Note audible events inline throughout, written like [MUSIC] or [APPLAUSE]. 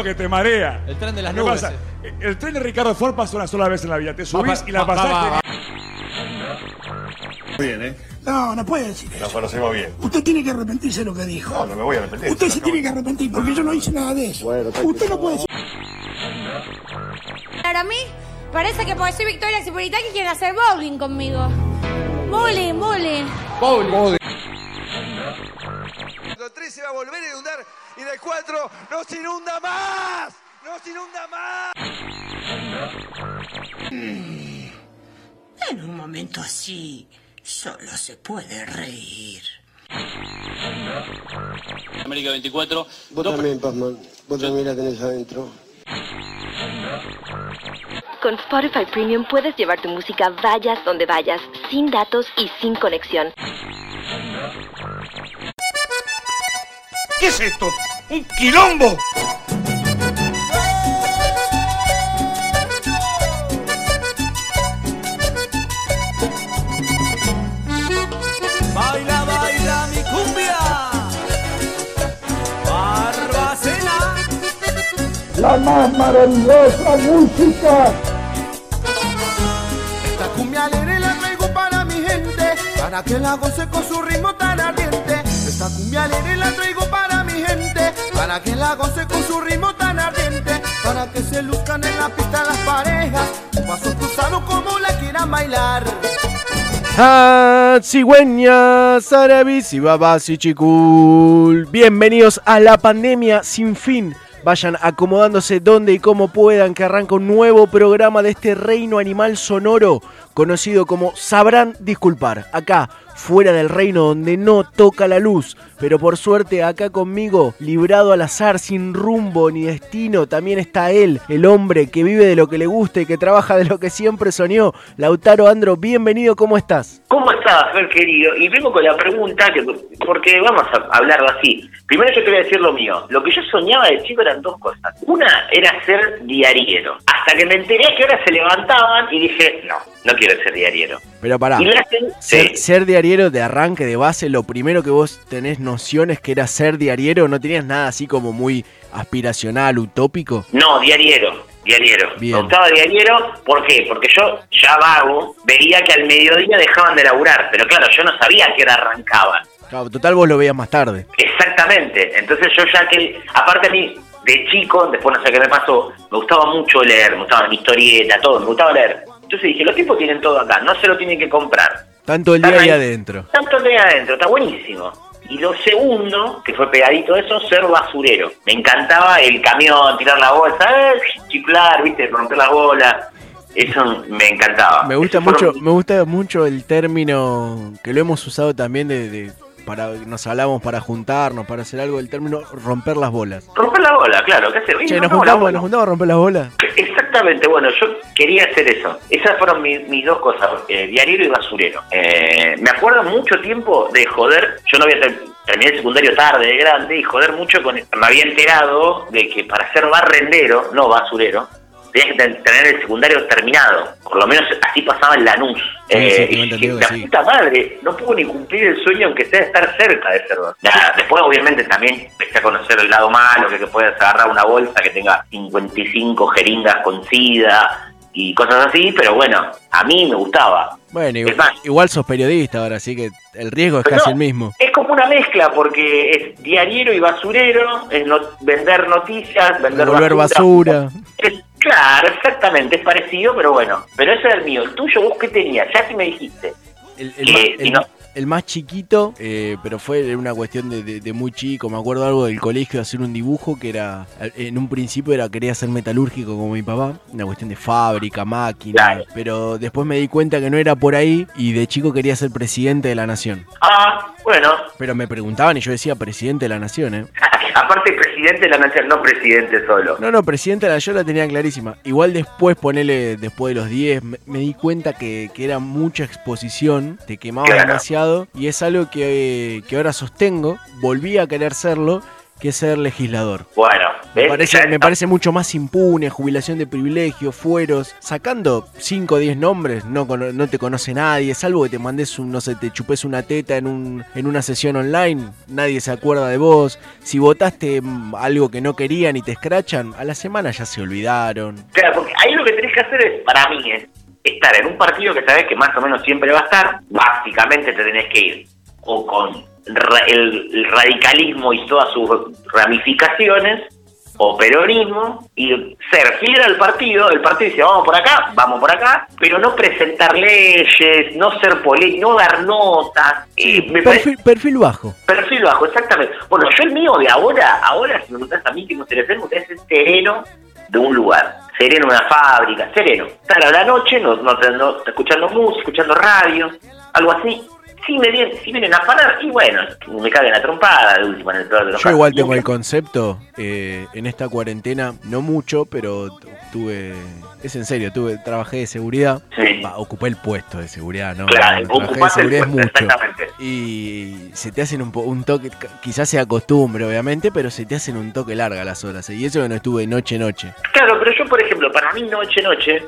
que te marea. El tren de las ¿Qué nubes. pasa? eh. El tren de Ricardo Ford pasa una sola vez en la vida. Te subís Va, y la va, va, pasaste. va, Bien, ¿eh? No, no puede decir eso. Nos conocemos bien. Usted tiene que arrepentirse de lo que dijo. No, no me voy a arrepentir. Usted se tiene que arrepentir porque yo no hice nada de eso. Usted no puede decir. Para mí, parece que porque soy Victoria Cipolitaki quieren hacer bowling conmigo. Bowling, bowling. El 3 se va a volver a inundar y del 4 no se inunda más. No se inunda más. En un momento así, solo se puede reír. América 24. Vos también, Pazman. Vos también la tenés adentro. Con Spotify Premium puedes llevar tu música vayas donde vayas, sin datos y sin conexión. ¿Qué es esto? ¡Un quilombo! Baila, baila mi cumbia. Barbacena. La más maravillosa música. Esta cumbia alegre la traigo para mi gente, para que la goce con su ritmo tan ardiente. Esta cumbia alegre la traigo para para que la goce con su ritmo tan ardiente, para que se luzcan en la pista las parejas, un paso cruzado como la quieran bailar. Ah, cigüeñas, árabes y babas y chicul. Bienvenidos a la pandemia sin fin. Vayan acomodándose donde y como puedan, que arranca un nuevo programa de este reino animal sonoro, conocido como Sabrán Disculpar. Acá, fuera del reino donde no toca la luz. Pero por suerte, acá conmigo, librado al azar, sin rumbo ni destino, también está él, el hombre que vive de lo que le gusta y que trabaja de lo que siempre soñó. Lautaro Andro, bienvenido, ¿cómo estás? ¿Cómo estás, Fer querido? Y vengo con la pregunta, que, porque vamos a hablarlo así. Primero yo te decir lo mío. Lo que yo soñaba de chico eran dos cosas. Una era ser diariero. Hasta que me enteré que ahora se levantaban y dije, no, no quiero ser diariero. Pero pará, la ser, sí. ser diariero de arranque, de base, lo primero que vos tenés nociones que era ser diariero, no tenías nada así como muy aspiracional, utópico. No, diariero, diariero. Me gustaba diariero, ¿por qué? Porque yo ya vago, veía que al mediodía dejaban de laburar, pero claro, yo no sabía que hora arrancaban. Claro, total vos lo veías más tarde. Exactamente. Entonces yo ya que, aparte a mí, de chico, después no sé qué me pasó, me gustaba mucho leer, me gustaba mi historieta, todo, me gustaba leer. Entonces dije, los tipos tienen todo acá, no se lo tienen que comprar. Tanto el día ahí ahí. adentro. Tanto de ahí adentro, está buenísimo. Y lo segundo, que fue pegadito a eso, ser basurero. Me encantaba el camión, tirar la bolsa, eh, chiflar, viste, romper la bola. Eso me encantaba. Me gusta fueron mucho, me gusta mucho el término que lo hemos usado también de, de- para nos hablamos para juntarnos, para hacer algo, el término romper las bolas. Romper la bola, claro, ¿qué hace? Che, nos No, juntamos, bola. nos juntamos a romper las bolas. Exactamente, bueno, yo quería hacer eso. Esas fueron mi- mis dos cosas, eh, diariero y basurero. Eh, me acuerdo mucho tiempo de joder, yo no había ter- terminé el secundario tarde, de grande, y joder mucho con... Me había enterado de que para ser barrendero, no basurero, tenías que ten- tener el secundario terminado. Por lo menos así pasaba en Lanús. Sí, Eh, sí, y la sí. puta madre, no puedo ni cumplir el sueño aunque sea estar cerca de ser barrendero. Nada, después obviamente también empecé a conocer el lado malo, que, que puedes agarrar una bolsa que tenga 55 jeringas con sida y cosas así, pero bueno, a mí me gustaba. Bueno, igual, más, igual sos periodista ahora, así que el riesgo es casi no. el mismo. es como una mezcla porque es diariero y basurero, es no- vender noticias, vender Devolver basura. Es- claro, exactamente, es parecido, pero bueno. Pero ese es el mío. El tuyo, vos qué tenías, ya sí me dijiste. El, el si no- el más chiquito, eh, pero fue una cuestión de, de- de muy chico. Me acuerdo algo del colegio de hacer un dibujo que era, en un principio era quería ser metalúrgico como mi papá, una cuestión de fábrica, máquina. Claro. Pero después me di cuenta que no era por ahí y de chico quería ser presidente de la nación. Ah, bueno, Pero me preguntaban y yo decía presidente de la nación, ¿eh? [LAUGHS] aparte presidente de la nación, no presidente solo. No, no, presidente de la yo la tenía clarísima. Igual después, ponele, después de los 10, me, me di cuenta que, que era mucha exposición, te quemaba Claro. demasiado, y es algo que, que ahora sostengo, volví a querer serlo, que es ser legislador. Bueno, Me parece, me mucho más impune, jubilación de privilegios, fueros. Sacando 5 o 10 nombres, no, no te conoce nadie, salvo que te mandes un, no sé, te chupes una teta en, un, en una sesión online, nadie se acuerda de vos. Si votaste mm, algo que no querían y te escrachan, a la semana ya se olvidaron. Claro, porque ahí lo que tenés que hacer es, para mí, es estar en un partido que sabes que más o menos siempre va a estar. Básicamente te tenés que ir o con el radicalismo y todas sus ramificaciones, o peronismo, y ser fiel al partido. El partido dice, vamos por acá, vamos por acá, pero no presentar leyes, no ser político, no dar notas. Me Perfil, perfil bajo. Perfil bajo, exactamente. Bueno, yo el mío de ahora, ahora si me preguntás a mí que me interesa, es el sereno de un lugar. Sereno en una fábrica, sereno. Estar a la noche, no, no, no- escuchando música, escuchando radio, algo así. Si me vienen, si vienen a afanar, y bueno, me caen la trompada de última en el peor de los Yo igual tengo el concepto, eh, en esta cuarentena, no mucho, pero tu- tuve, es en serio, tuve, trabajé de seguridad, Sí. Ocupé el puesto de seguridad, ¿no? Claro, trabajé de el seguridad es mucho. exactamente. Y se te hacen un, po- un toque, quizás sea costumbre, obviamente, pero se te hacen un toque larga las horas. ¿eh? Y eso que no estuve noche noche. Claro, pero yo, por ejemplo, para mí noche, noche,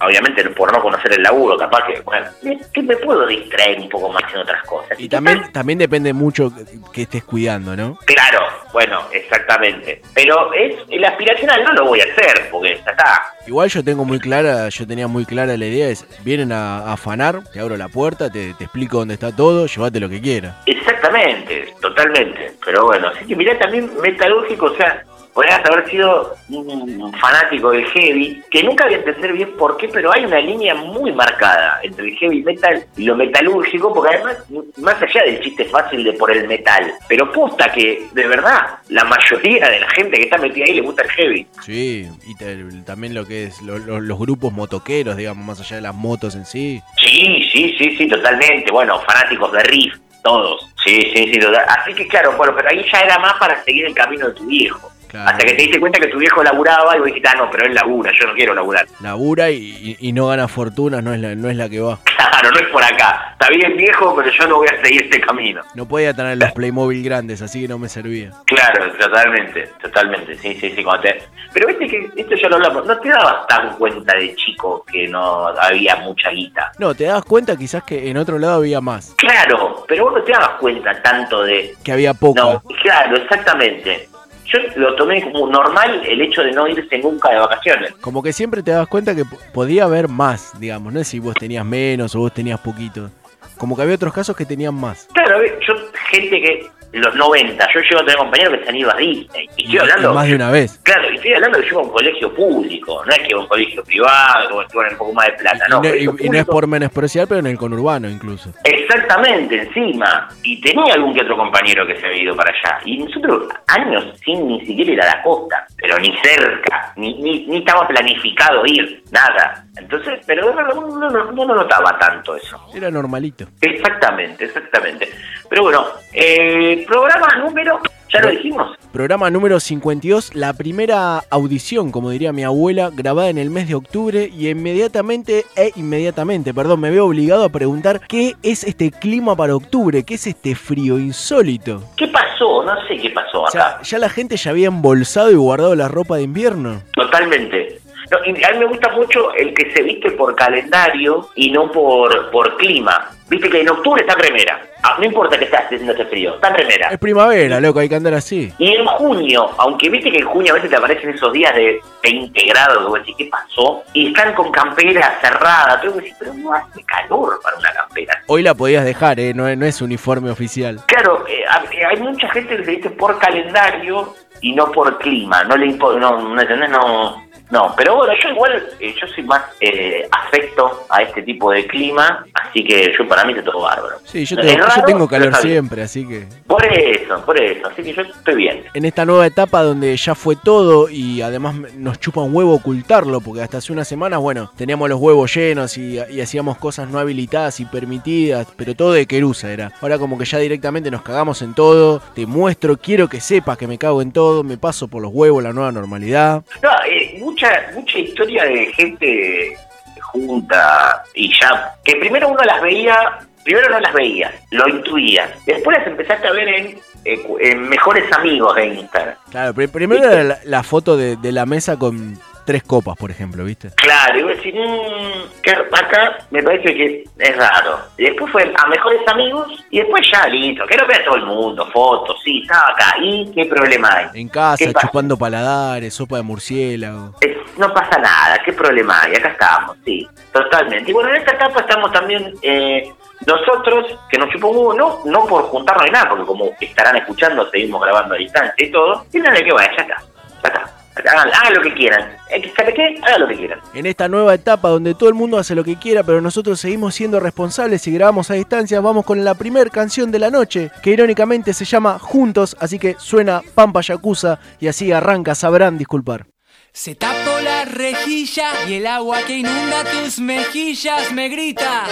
obviamente por no conocer el laburo, capaz que, bueno, me- que me puedo distraer un poco más en otras cosas. Y también, también depende mucho que, estés cuidando, ¿no? Claro, bueno, exactamente. Pero es el aspiracional no lo voy a hacer, porque ya está. Igual yo tengo muy clara, yo tenía muy clara la idea, es, vienen a, a afanar, te abro la puerta, te, te explico dónde está todo, llévate lo que quieras. Exactamente, totalmente. Pero bueno, así que mirá también metalúrgico, o sea, podrías haber sido un fanático del heavy, que nunca voy a entender bien por qué, pero hay una línea muy marcada entre el heavy metal y lo metalúrgico, porque además, más allá del chiste fácil de por el metal, pero posta que, de verdad, la mayoría de la gente que está metida ahí le gusta el heavy. Sí, y te- también lo que es lo- lo- los grupos motoqueros, digamos, más allá de las motos en sí. Sí, sí, sí, sí, totalmente. Bueno, fanáticos de Riff, todos. Sí, sí, sí, total. Así que claro, bueno, pero ahí ya era más para seguir el camino de tu viejo. Claro. Hasta que te diste cuenta que tu viejo laburaba y vos dijiste, ah, no, pero él labura, yo no quiero laburar. Labura y, y- y no gana fortunas, no es, la, no es la que va. [LAUGHS] Claro, no es por acá. Está bien viejo, pero yo no voy a seguir este camino. No podía tener los Playmobil grandes, así que no me servía. Claro, totalmente, totalmente, sí, sí, sí. cuando te- Pero viste que esto ya lo hablamos, no te dabas tan cuenta de chico que no había mucha guita. No, te das cuenta quizás que en otro lado había más, Claro, pero vos no te dabas cuenta tanto de que había poco. No, claro, exactamente. Yo lo tomé como normal el hecho de no irse nunca de vacaciones. Como que siempre te das cuenta que po- podía haber más, digamos, no es si vos tenías menos o vos tenías poquito. Como que había otros casos que tenían más. Claro, yo, gente que los 90, yo llego a tener compañeros que se han ido a Disney. Y estoy hablando. Más de una vez. Claro, y estoy hablando de que yo a un colegio público, no es que a un colegio privado, que iban un poco más de plata, Y no. y- no es por menospreciar, pero en el conurbano incluso. Exactamente, encima. Y tenía algún que otro compañero que se había ido para allá. Y nosotros, años sin ni siquiera ir a la costa, pero ni cerca, ni, ni, ni estaba planificado ir, nada. Entonces, pero no, no, no, no, notaba tanto eso. Era normalito. Exactamente, exactamente. Pero bueno, eh, programa número, ya lo dijimos. Programa número 52, la primera audición, como diría mi abuela, grabada en el mes de octubre y inmediatamente, e inmediatamente, perdón, me veo obligado a preguntar qué es este clima para octubre, qué es este frío insólito. ¿Qué pasó? No sé qué pasó O acá. sea, ya la gente ya había embolsado y guardado la ropa de invierno. Totalmente. No, y a mí me gusta mucho el que se viste por calendario y no por, por clima. Viste que en octubre está en remera. Ah, no importa que esté haciendo este frío, está en remera. Es primavera, loco, hay que andar así. Y en junio, aunque viste que en junio a veces te aparecen esos días de 20 grados, que vos decís, ¿qué pasó? Y están con campera cerrada, y vos decís, pero no hace calor para una campera. Hoy la podías dejar, ¿eh? no, no es uniforme oficial. Claro, eh, ha- hay mucha gente que se viste por calendario y no por clima, no le importa, no, no, ¿entendés? no, no, pero bueno, yo igual, eh, yo soy más eh, afecto a este tipo de clima, así que yo para mí está todo bárbaro. Sí, yo, tengo- yo calor siempre, así que... Por eso, por eso, así que yo estoy bien. En esta nueva etapa donde ya fue todo y además nos chupa un huevo ocultarlo, porque hasta hace unas semanas, bueno, teníamos los huevos llenos y, y hacíamos cosas no habilitadas y permitidas, pero todo de querusa era. Ahora como que ya directamente nos cagamos en todo, te muestro, quiero que sepas que me cago en todo, me paso por los huevos la nueva normalidad. No, eh, mucha, mucha historia de gente junta y ya, que primero uno las veía primero no las veías, lo intuías. Después las empezaste a ver en, eh, mejores amigos de Instagram. Claro, pri- primero era la, la foto de, de la mesa con tres copas, por ejemplo, ¿viste? Claro, y vos decís, mmm, que acá me parece que es raro. Y después fue a mejores amigos y después ya listo, que lo vea todo el mundo, fotos, sí, estaba acá. ¿Y qué problema hay? En casa, chupando paladares, sopa de murciélago. Es- no pasa nada, ¿qué problema hay? Acá estamos, sí, totalmente. Y bueno, en esta etapa estamos también eh, nosotros, que nos chupó huevo, no, no por juntarnos ni nada, porque como estarán escuchando, seguimos grabando a distancia y todo, y nada que vaya, ya está, ya está. Hagan, hagan lo que quieran. Eh, ¿Sabe qué? Hagan lo que quieran. En esta nueva etapa donde todo el mundo hace lo que quiera, pero nosotros seguimos siendo responsables y grabamos a distancia, vamos con la primera canción de la noche, que irónicamente se llama Juntos, así que suena Pampa Yakuza y así arranca, sabrán disculpar. Se tapó la rejilla y el agua que inunda tus mejillas me grita.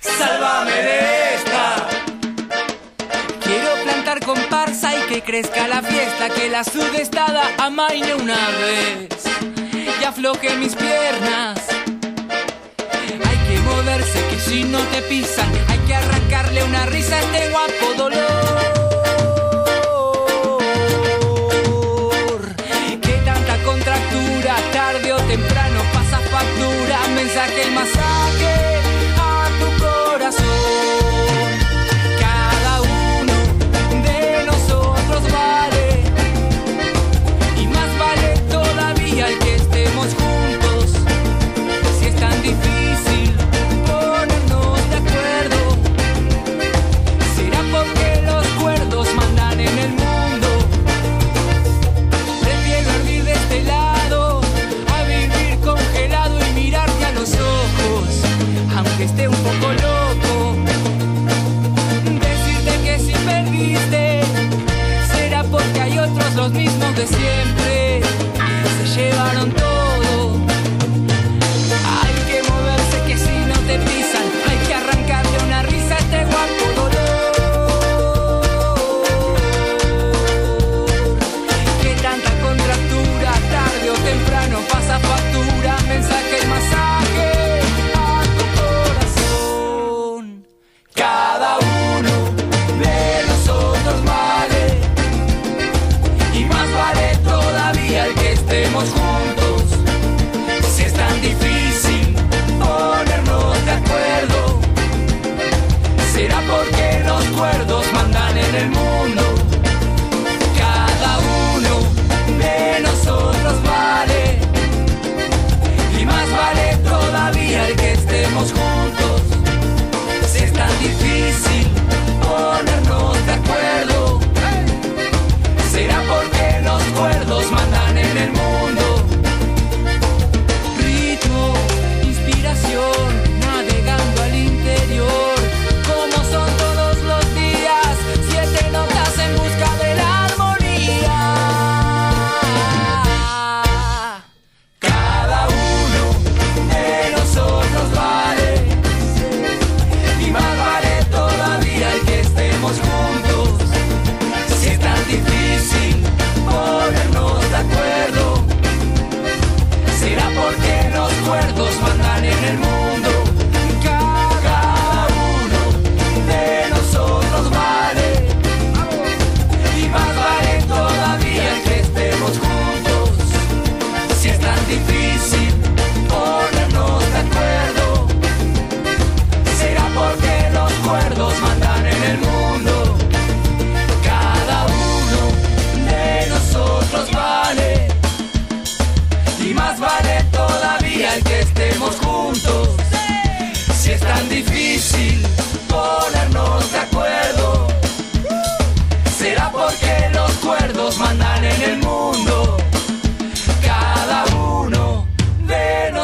Sálvame de esta. Comparsa y que crezca la fiesta, que la sudestada amaine una vez y afloje mis piernas. Hay que moverse, que si no te pisan, hay que arrancarle una risa a este guapo dolor. Que tanta contractura, tarde o temprano pasa factura, mensaje y masaje los mismos de siempre. Se llevaron todo.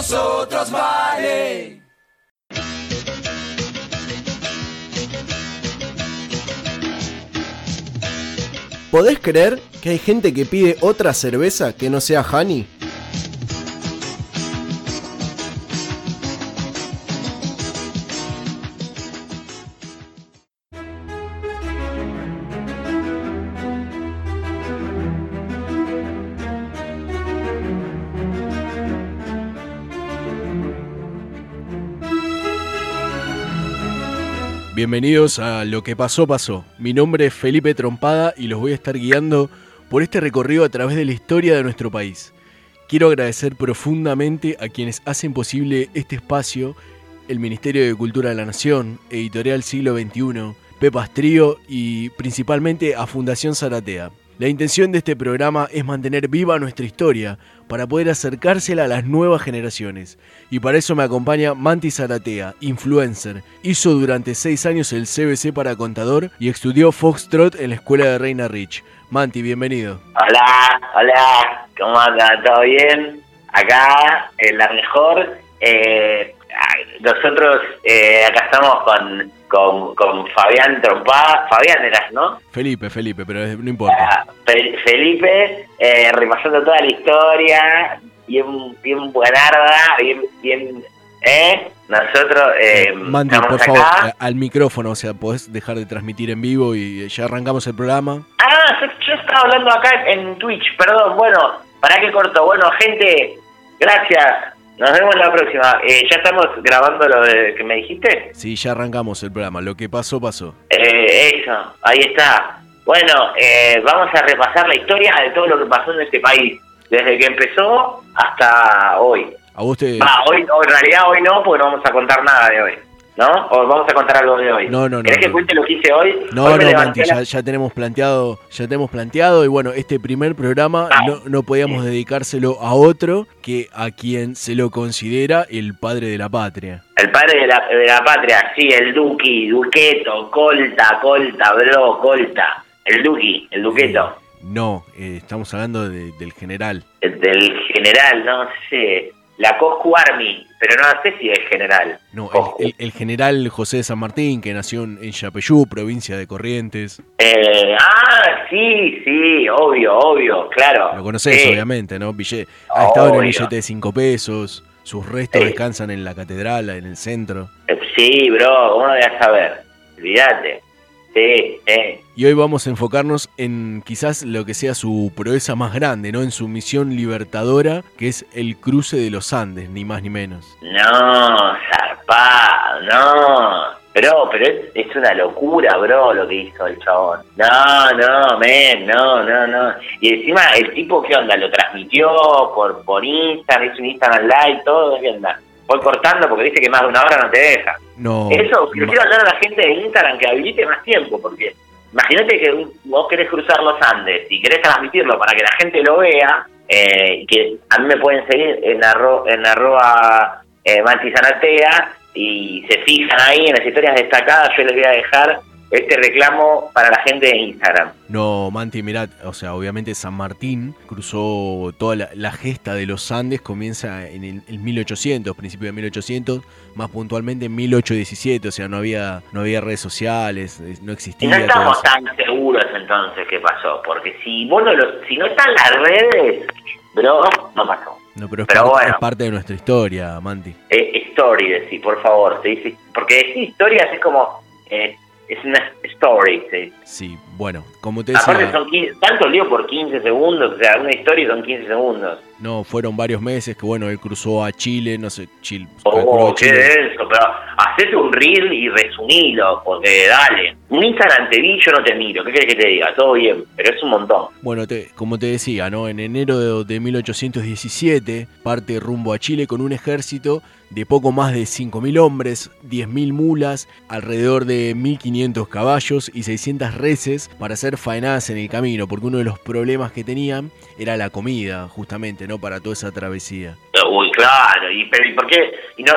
Nosotros vale. ¿Podés creer que hay gente que pide otra cerveza que no sea Honey? Bienvenidos a Lo que pasó pasó. Mi nombre es Felipe Trompada y los voy a estar guiando por este recorrido a través de la historia de nuestro país. Quiero agradecer profundamente a quienes hacen posible este espacio, el Ministerio de Cultura de la Nación, Editorial Siglo XXI, Pepas Trío y principalmente a Fundación Zaratea. La intención de este programa es mantener viva nuestra historia para poder acercársela a las nuevas generaciones. Y para eso me acompaña Manti Zaratea, influencer. Hizo durante seis años el CBC para contador y estudió Foxtrot en la escuela de Reina Rich. Manti, bienvenido. Hola, hola, ¿cómo anda? ¿Todo bien? Acá, en la mejor. Eh, nosotros eh, acá estamos con, con, con Fabián Trompada. Fabián eras, ¿no? Felipe, Felipe, pero no importa. Ah, Fe- Felipe, eh, repasando toda la historia, bien, bien buenarda, bien, bien, ¿eh? Nosotros eh, estamos por favor, acá. a- al micrófono, o sea, podés dejar de transmitir en vivo y ya arrancamos el programa. Ah, yo, estaba hablando acá en Twitch, perdón. Bueno, para que corto. Bueno, gente, gracias. Nos vemos la próxima. Eh, ¿Ya estamos grabando lo de que me dijiste? Sí, ya arrancamos el programa. Lo que pasó, pasó. Eh, eso, ahí está. Bueno, eh, vamos a repasar la historia de todo lo que pasó en este país. Desde que empezó hasta hoy. A vos te... Hoy, o en realidad hoy no, porque no vamos a contar nada de hoy. ¿No? O vamos a contar algo de hoy. No, no, no, ¿Querés que no. cuente lo que hice hoy? No, Hoy no, Manti, la- ya, ya tenemos planteado, ya tenemos planteado y bueno, este primer programa Ah. no, no podíamos dedicárselo a otro que a quien se lo considera el padre de la patria. El padre de la, de la patria, sí, el Duki, Duqueto, Colta, Colta, bro, Colta. El Duki, el Duqueto. No, eh, estamos hablando de- del general. El del general, no sé. La Coscu Army, pero no sé si es general. No, el, el- el general José de San Martín, que nació en, Yapeyú, provincia de Corrientes. Eh, ah, sí, sí, obvio, obvio, claro. Lo conocés, Sí. obviamente, ¿no? Bille- ha estado en el billete de 5 pesos. Sus restos Sí. descansan en la catedral, en el centro. Eh, Sí, bro, ¿cómo no a saber? Olvídate. Sí. Y hoy vamos a enfocarnos en quizás lo que sea su proeza más grande, ¿no? En su misión libertadora, que es el cruce de los Andes, ni más ni menos. No, zarpado, no. Bro, pero es, es una locura, bro, lo que hizo el chabón. No, no, men, no, no, no. Y encima, el tipo, ¿qué onda? Lo transmitió por, por Instagram, hizo un Instagram Live, todo, ¿qué onda? Voy cortando porque dice que más de una hora no te deja. No. Eso, le quiero hablar a la gente de Instagram que habilite más tiempo, porque imagínate que vos querés cruzar los Andes y querés transmitirlo para que la gente lo vea, eh, que a mí me pueden seguir en, arro, en arroba eh, y se fijan ahí en las historias destacadas, yo les voy a dejar este reclamo para la gente de Instagram. No, Manti, mirá, o sea, obviamente San Martín cruzó toda la, la gesta de los Andes, comienza en el, el 1800, principio de 1800, más puntualmente en 1817, o sea, no había, no había redes sociales, no Y existía no todo estamos tan seguros entonces qué pasó, porque si vos no lo, si no están las redes, bro, no pasó. No, pero es, Pero parte, bueno. es parte de nuestra historia, Manti. Eh, story, decir, por favor. Se dice, porque decir historias es como. eh, es una story. sí. Sí, bueno, como te Aparte, decía, son 15, tanto lío por 15 segundos. O sea, una historia son 15 segundos. no, fueron varios meses que, bueno, él cruzó a Chile, no sé, Chile, Oh, qué Chile- denso. Pero hacete un reel y resumilo. Porque dale. Un Instagram te vi, yo no te miro. ¿Qué querés que te diga? Todo bien, pero es un montón. Bueno, te- como te decía, ¿no? En enero de, de 1817 parte rumbo a Chile con un ejército de poco más de 5.000 hombres, 10.000 mulas, alrededor de 1.500 caballos y 600 reses para hacer faenadas en el camino, porque uno de los problemas que tenían era la comida, justamente, ¿no? Para toda esa travesía. Uy, claro. ¿Y, pero, ¿y por qué? Y no,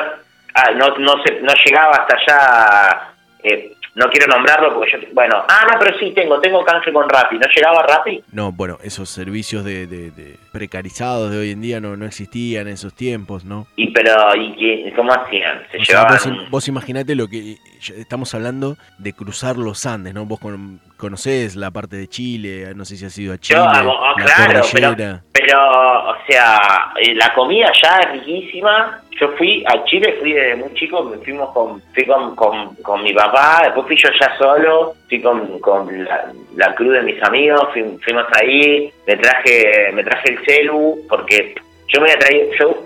ah, no, no, se, no llegaba hasta allá. eh, no quiero nombrarlo porque yo. Bueno, ah, no, pero sí tengo. Tengo canje con Rappi. ¿No llegaba Rappi? No, bueno, esos servicios de, de- de precarizados de hoy en día no, no existían en esos tiempos, ¿no? Y pero, ¿y qué, cómo hacían? Se O sea, llevaban. vos, vos imaginate lo que estamos hablando de cruzar los Andes, ¿no? Vos con- conocés la parte de Chile, no sé si has ido a Chile, Yo, ah, ah, la claro, pero, pero, o sea, eh, la comida ya es riquísima. Yo fui a Chile, fui desde muy chico, me fuimos con, fui con, con, con mi papá, después fui yo ya solo, fui con, con la, la cruz de mis amigos, fui- fuimos ahí, me traje, me traje el celu, porque yo me traído, yo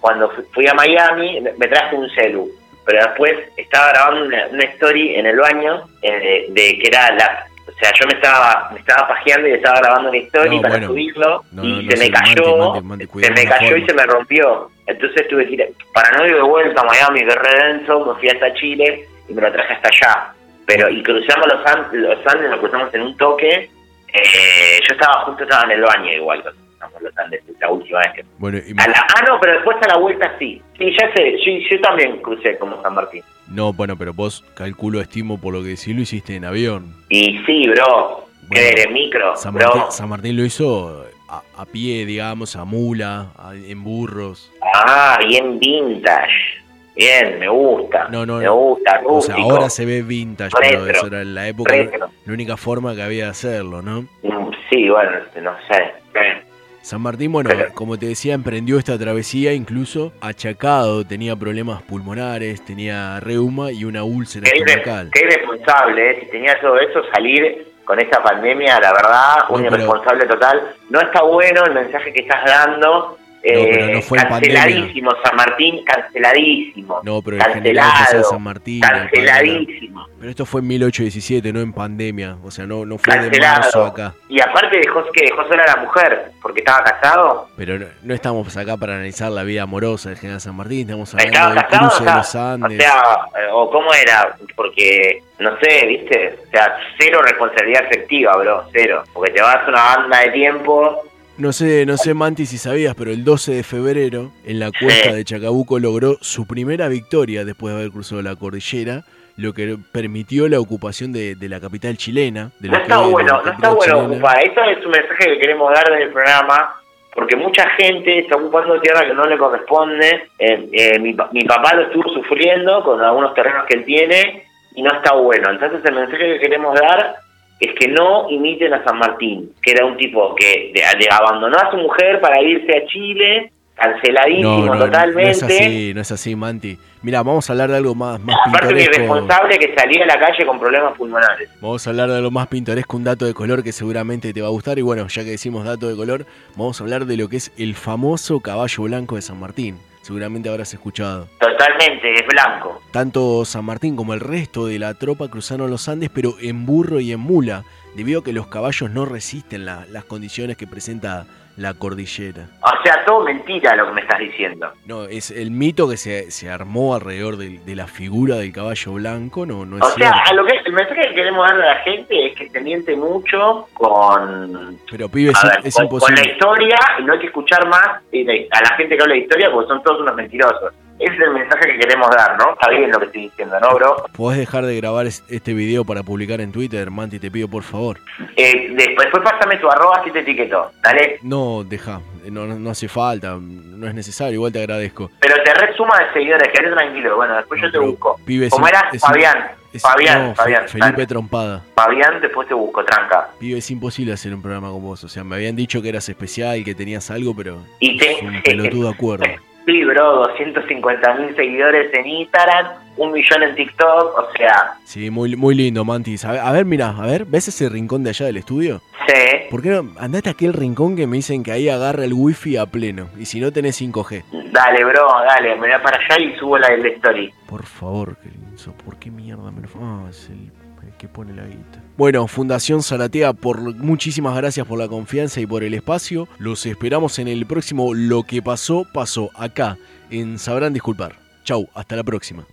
cuando fu- fui a Miami, me, traje un celu, pero después estaba grabando una, una story en el baño eh, de, de que era la... O sea, yo me estaba me estaba pajeando y estaba grabando una story No, para bueno. subirlo No, y no, se me cayó, se me cayó y se me rompió. Entonces tuve que ir, para no ir de vuelta a Miami, que redenso, me fui hasta Chile y me lo traje hasta allá. Pero, y cruzamos los, An- los Andes, lo cruzamos en un toque. Eh, yo estaba justo, estaba en el baño igual, cuando cruzamos los Andes, la última vez que... Bueno, y- A la, ah, no, pero después a la vuelta sí. Sí, ya sé, yo, yo también crucé como San Martín. no, bueno, pero vos calculo, estimo por lo que decís, lo hiciste en avión. Y sí, bro, ¿qué eres, micro? San bro. Martín, San Martín lo hizo a, a pie, digamos, a mula, a- en burros. Ah, bien vintage. Bien, me gusta. No, no, me no. gusta, O sea, rústico. ahora se ve vintage, pero Retro. eso era en la época Retro. la única forma que había de hacerlo, ¿no? Mm, Sí, bueno, no sé. Eh, San Martín, bueno, como te decía, emprendió esta travesía incluso achacado, tenía problemas pulmonares, tenía reuma y una úlcera estomacal. qué irresponsable, eh. Si tenía todo eso, salir con esta pandemia, la verdad, un No, irresponsable total. No está bueno el mensaje que estás dando. Eh, pero no fue canceladísimo, San Martín, canceladísimo. No, pero cancelado. San Martín. Canceladísimo. Pero esto fue en 1817, no en pandemia. O sea, no, no fue de marzo Cancelado. acá. Y aparte dejó que dejó sola a la mujer, porque estaba casado. Pero no, no estamos acá para analizar la vida amorosa del general San Martín, estamos hablando ¿Estaba del casado? cruce o de sea, los Andes. O sea, eh, o cómo era, porque, no sé, viste, o sea, cero responsabilidad afectiva, bro, cero. Porque te vas una banda de tiempo, No sé, no sé, Manti, si sabías, pero el 12 de febrero, en la cuesta de Chacabuco, logró su primera victoria después de haber cruzado la cordillera, lo que permitió la ocupación de, de la capital chilena. De no está bueno, no está bueno chilena. ocupar. Eso es un mensaje que queremos dar desde el programa, porque mucha gente está ocupando tierra que no le corresponde. Eh, eh, mi, mi papá lo estuvo sufriendo con algunos terrenos que él tiene y no está bueno. Entonces el mensaje que queremos dar es que no imiten a San Martín, que era un tipo que de- de abandonó a su mujer para irse a Chile, canceladísimo No, no, totalmente. no es así, no es así, Manti. Mira, vamos a hablar de algo más, más Aparte pintoresco. irresponsable que salía a la calle con problemas pulmonares. Vamos a hablar de algo más pintoresco, un dato de color que seguramente te va a gustar. Y bueno, ya que decimos dato de color, vamos a hablar de lo que es el famoso caballo blanco de San Martín. Seguramente habrás escuchado. Totalmente, es blanco. Tanto San Martín como el resto de la tropa cruzaron los Andes, pero en burro y en mula, debido a que los caballos no resisten la- las condiciones que presenta la cordillera. O sea, todo mentira lo que me estás diciendo. No, es el mito que se, se armó alrededor de, de la figura del caballo blanco, no, no es O sea, a lo que el mensaje que queremos darle a la gente es que se miente mucho con, Pero pibe, es, ver, es con, con la imposible. historia y no hay que escuchar más eh, a la gente que habla de historia porque son todos unos mentirosos. Ese es el mensaje que queremos dar, ¿no? Está bien lo que estoy diciendo, ¿no, bro? ¿Podés dejar de grabar es- este video para publicar en Twitter, Manti? Te pido por favor. Eh, después, después pásame tu arroba si te etiqueto, ¿dale? No, deja, no, no, no hace falta, no es necesario, igual te agradezco. Pero te resuma de seguidores, quédate tranquilo. Bueno, después yo te busco. Pibe, es ¿Cómo im- era? es im- Fabián. es- Fabián, no, Fabián. Felipe dale. Trompada. Fabián, después te busco, tranca. Pibe, es imposible hacer un programa con vos. O sea, me habían dicho que eras especial, que tenías algo, pero Y te, un pelotudo acuerdo. [LAUGHS] Sí, bro, 250 mil seguidores en Instagram, un millón en TikTok, o sea, Sí, muy, muy lindo, Mantis. A ver, a ver, mira, a ver, ¿ves ese rincón de allá del estudio? sí. ¿Por qué no? Andate a aquel rincón que me dicen que ahí agarra el wifi a pleno. Y si no tenés 5G. Dale, bro, dale, me voy para allá y subo la, la story. Por favor, Kelinzo, ¿por qué mierda me lo Ah, es el que pone la guita. Bueno, Fundación Zaratea, por muchísimas gracias por la confianza y por el espacio. Los esperamos en el próximo Lo que pasó, pasó acá, en Sabrán Disculpar. Chau, hasta la próxima.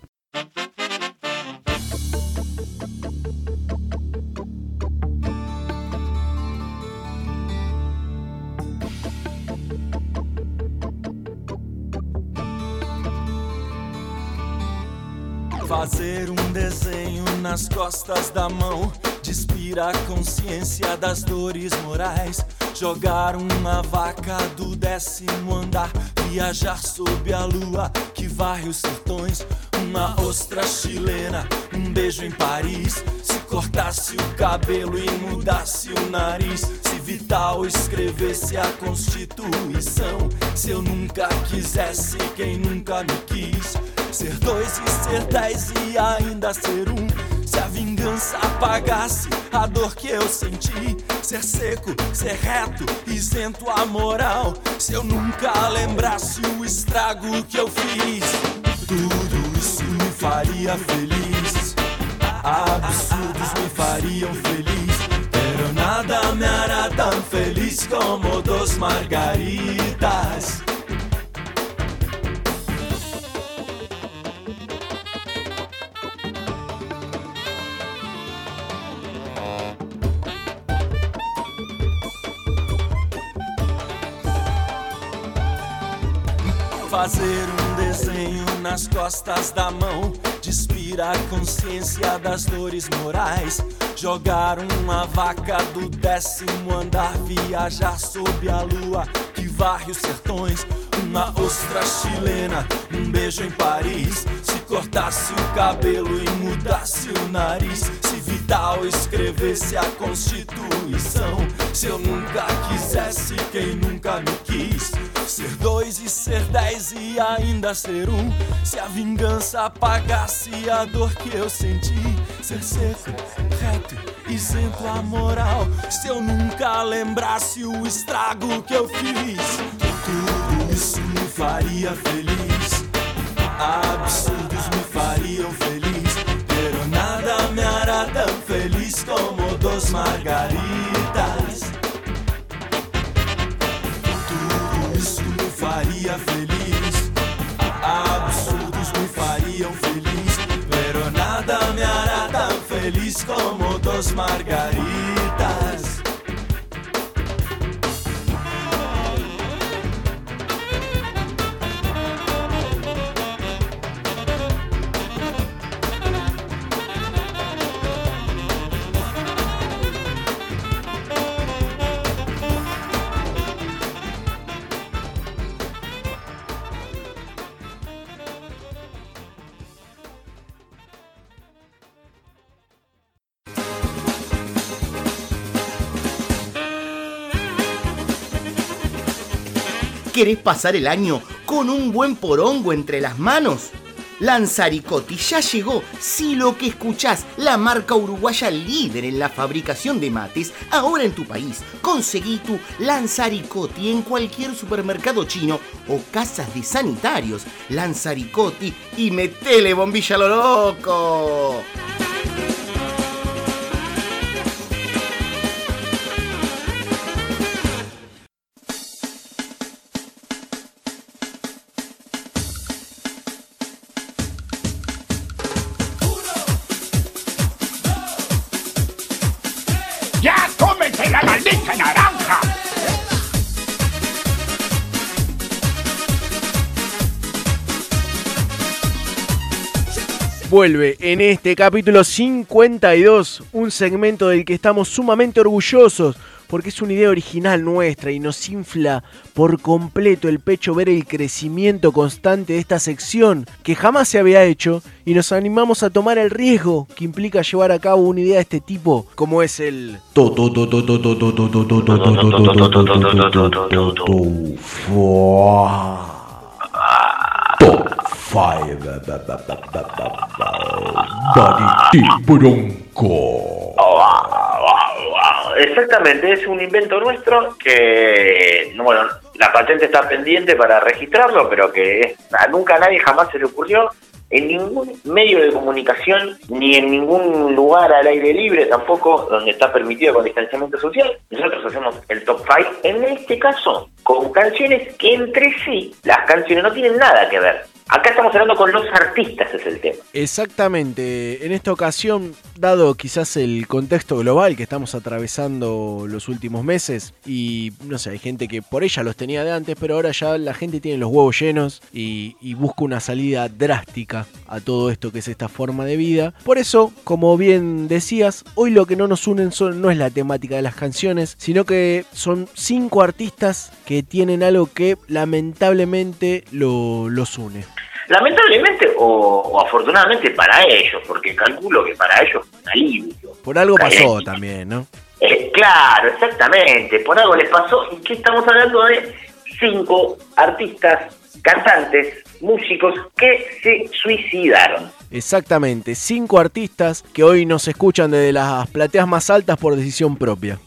Nas costas da mão. Despira a consciência das dores morais. Jogar uma vaca do décimo andar. Viajar sob a lua que varre os sertões. Uma ostra chilena, um beijo em Paris. Se cortasse o cabelo e mudasse o nariz. Se Vital escrevesse a Constituição. Se eu nunca quisesse quem nunca me quis. Ser dois e ser dez e ainda ser um. Se a vingança apagasse a dor que eu senti. Ser seco, ser reto, isento a moral. Se eu nunca lembrasse o estrago que eu fiz. Tudo isso me faria feliz. Absurdos me fariam feliz. Pero nada me hará tan feliz como dos margaritas. Fazer um desenho nas costas da mão. Despira a consciência das dores morais. Jogar uma vaca do décimo andar Viajar sob a lua varre os sertões Uma ostra chilena, um beijo em Paris Se cortasse o cabelo e mudasse o nariz Se Vidal escrevesse a Constituição Se eu nunca quisesse quem nunca me quis Ser dois e ser dez e ainda ser um. Se a vingança apagasse a dor que eu senti. Ser seco, reto, isento a moral. Se eu nunca lembrasse o estrago que eu fiz. Tudo isso me faria feliz. Absurdos me fariam feliz. Pero nada me hará tão feliz como dos margaritas. Feliz como dos margaritas. ¿Querés pasar el año con un buen porongo entre las manos? Lanzaricotti ya llegó. Si lo que escuchás, la marca uruguaya líder en la fabricación de mates, ahora en tu país. Conseguí tu Lanzaricotti en cualquier supermercado chino o casas de sanitarios. Lanzaricotti y metele bombilla lo loco. Vuelve en este capítulo 52 un segmento del que estamos sumamente orgullosos porque es una idea original nuestra y nos infla por completo el pecho ver el crecimiento constante de esta sección que jamás se había hecho y nos animamos a tomar el riesgo que implica llevar a cabo una idea de este tipo como es el 5 Vanity Bronco. Exactamente, es un invento nuestro que, no, bueno, la patente está pendiente para registrarlo, pero que a nunca a nadie jamás se le ocurrió en ningún medio de comunicación, ni en ningún lugar al aire libre tampoco, donde está permitido con distanciamiento social. Nosotros hacemos el top 5, en este caso, con canciones que entre sí, las canciones no tienen nada que ver. Acá estamos hablando con los artistas, es el tema. Exactamente, en esta ocasión, dado quizás el contexto global que estamos atravesando los últimos meses, y no sé, hay gente que por ella los tenía de antes, pero ahora ya la gente tiene los huevos llenos y, busca una salida drástica a todo esto que es esta forma de vida. Por eso, como bien decías, hoy lo que no nos unen son, no es la temática de las canciones, sino que son cinco artistas que tienen algo que lamentablemente lo- los une. Lamentablemente o, o afortunadamente para ellos, porque calculo que para ellos es un alivio. Por algo pasó también, ¿no? Eh, claro, exactamente, por algo les pasó. ¿Y qué estamos hablando de? Cinco artistas, cantantes, músicos que se suicidaron. Exactamente, cinco artistas que hoy nos escuchan desde las plateas más altas por decisión propia.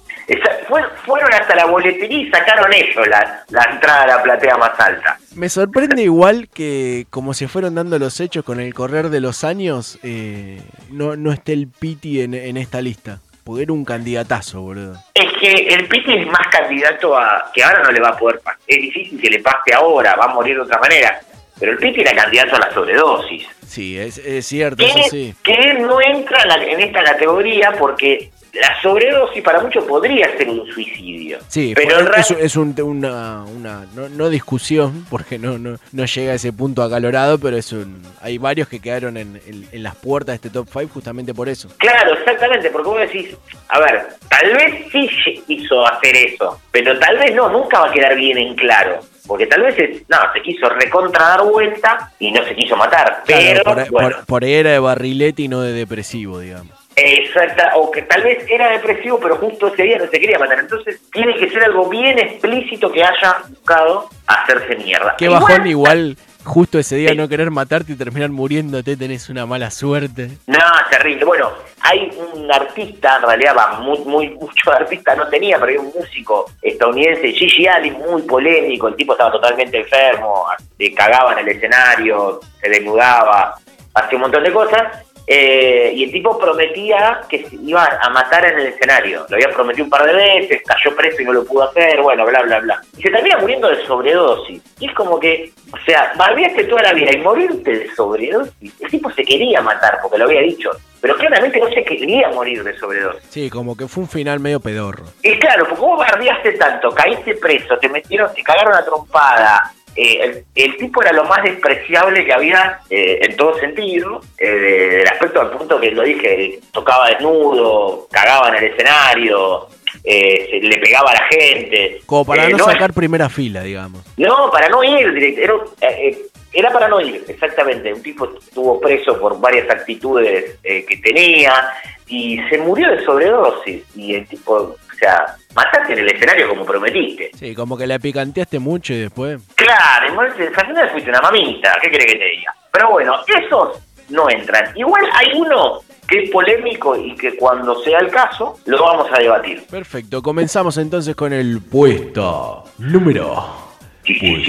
Fueron hasta la boletería y sacaron ellos la, la entrada a la platea más alta. Me sorprende igual que como se fueron dando los hechos con el correr de los años, eh, no, no esté el Piti en, en esta lista. Porque era un candidatazo, boludo. Es que el Piti es más candidato a... que ahora no le va a poder pasar. Es difícil que le pase ahora, va a morir de otra manera. Pero el Piti era candidato a la sobredosis. Sí, es, es cierto, Que, eso sí. que él no entra en, la- en esta categoría porque la sobredosis para muchos podría ser un suicidio. Sí, pero es, es un- una, una no, no discusión, porque no, no, no llega a ese punto acalorado, pero es un, hay varios que quedaron en, en- en las puertas de este top 5 justamente por eso. Claro, exactamente, porque vos decís, a ver, tal vez sí quiso hacer eso, pero tal vez no, nunca va a quedar bien en claro. Porque tal vez, es- no, se quiso recontra dar vuelta y no se quiso matar. Claro, pero, por, bueno, por- por ahí era de barrilete y no de depresivo, digamos. exacta, o que tal vez era depresivo, pero justo ese día no se quería matar. Entonces tiene que ser algo bien explícito que haya buscado hacerse mierda. Qué Igual- bajón igual justo ese día no querer matarte y terminar muriéndote, tenés una mala suerte. No, terrible. Bueno, hay un artista, en realidad va muy, muy [LAUGHS] mucho artista no tenía, pero hay un músico estadounidense, Gigi Allen, muy polémico, el tipo estaba totalmente enfermo, se cagaba en el escenario, se desnudaba, hacía un montón de cosas, eh, y el tipo prometía que se iba a matar en el escenario, lo había prometido un par de veces, cayó preso y no lo pudo hacer, bueno, bla, bla, bla. Y se termina muriendo de sobredosis. Y es como que, o sea, barbiaste toda la vida y morirte de sobredosis. El tipo se quería matar porque lo había dicho, pero claramente no se quería morir de sobredosis. Sí, como que fue un final medio pedorro. Y claro, porque vos bardeaste tanto, caíste preso, te metieron, te cagaron a trompada. Eh, el, el tipo era lo más despreciable que había eh, en todo sentido, eh, de- del aspecto al punto que lo dije, tocaba desnudo, cagaba en el escenario, eh, se- le pegaba a la gente. Como para Eh, no no- sacar primera fila, digamos. no, para no ir, directo. Era, eh, era para no ir, exactamente. Un tipo estuvo preso por varias actitudes que tenía y se murió de sobredosis. Y el tipo, o sea, mataste en el escenario como prometiste. Sí, como que la picanteaste mucho y después. Claro, al fuiste una mamita, ¿qué crees que te diga? Pero bueno, esos no entran. Igual hay uno que es polémico y que cuando sea el caso lo vamos a debatir. Perfecto, comenzamos entonces con el puesto número. Sí, claro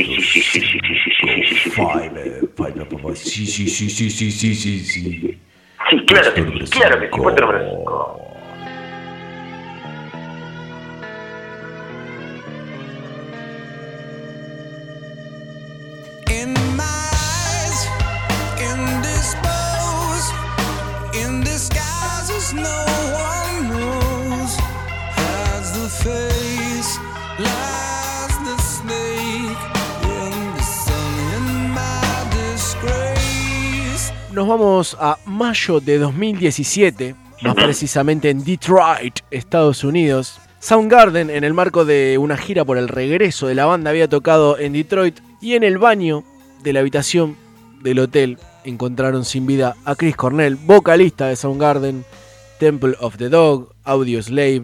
que sí, claro que sí, puesto número 5. Nos vamos a mayo de 2017, más precisamente en Detroit, Estados Unidos. Soundgarden, en el marco de una gira por el regreso de la banda, había tocado en Detroit y en el baño de la habitación del hotel encontraron sin vida a Chris Cornell, vocalista de Soundgarden, Temple of the Dog, Audio Slave,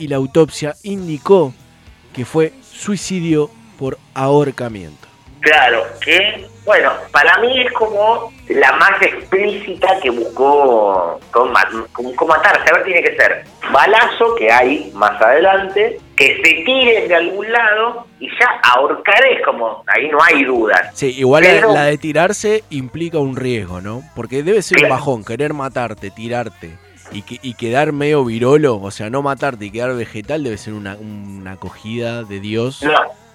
y la autopsia indicó que fue suicidio por ahorcamiento. Claro, que, bueno, para mí es como la más explícita que buscó con, ma- con- con matarse. A ver, tiene que ser balazo que hay más adelante, que se tiren de algún lado y ya ahorcar es como, ahí no hay dudas. Sí, igual la- Pero- la de tirarse implica un riesgo, ¿no? Porque debe ser un bajón querer matarte, tirarte y, que- y quedar medio virolo, o sea, no matarte y quedar vegetal debe ser una, una acogida de Dios. No,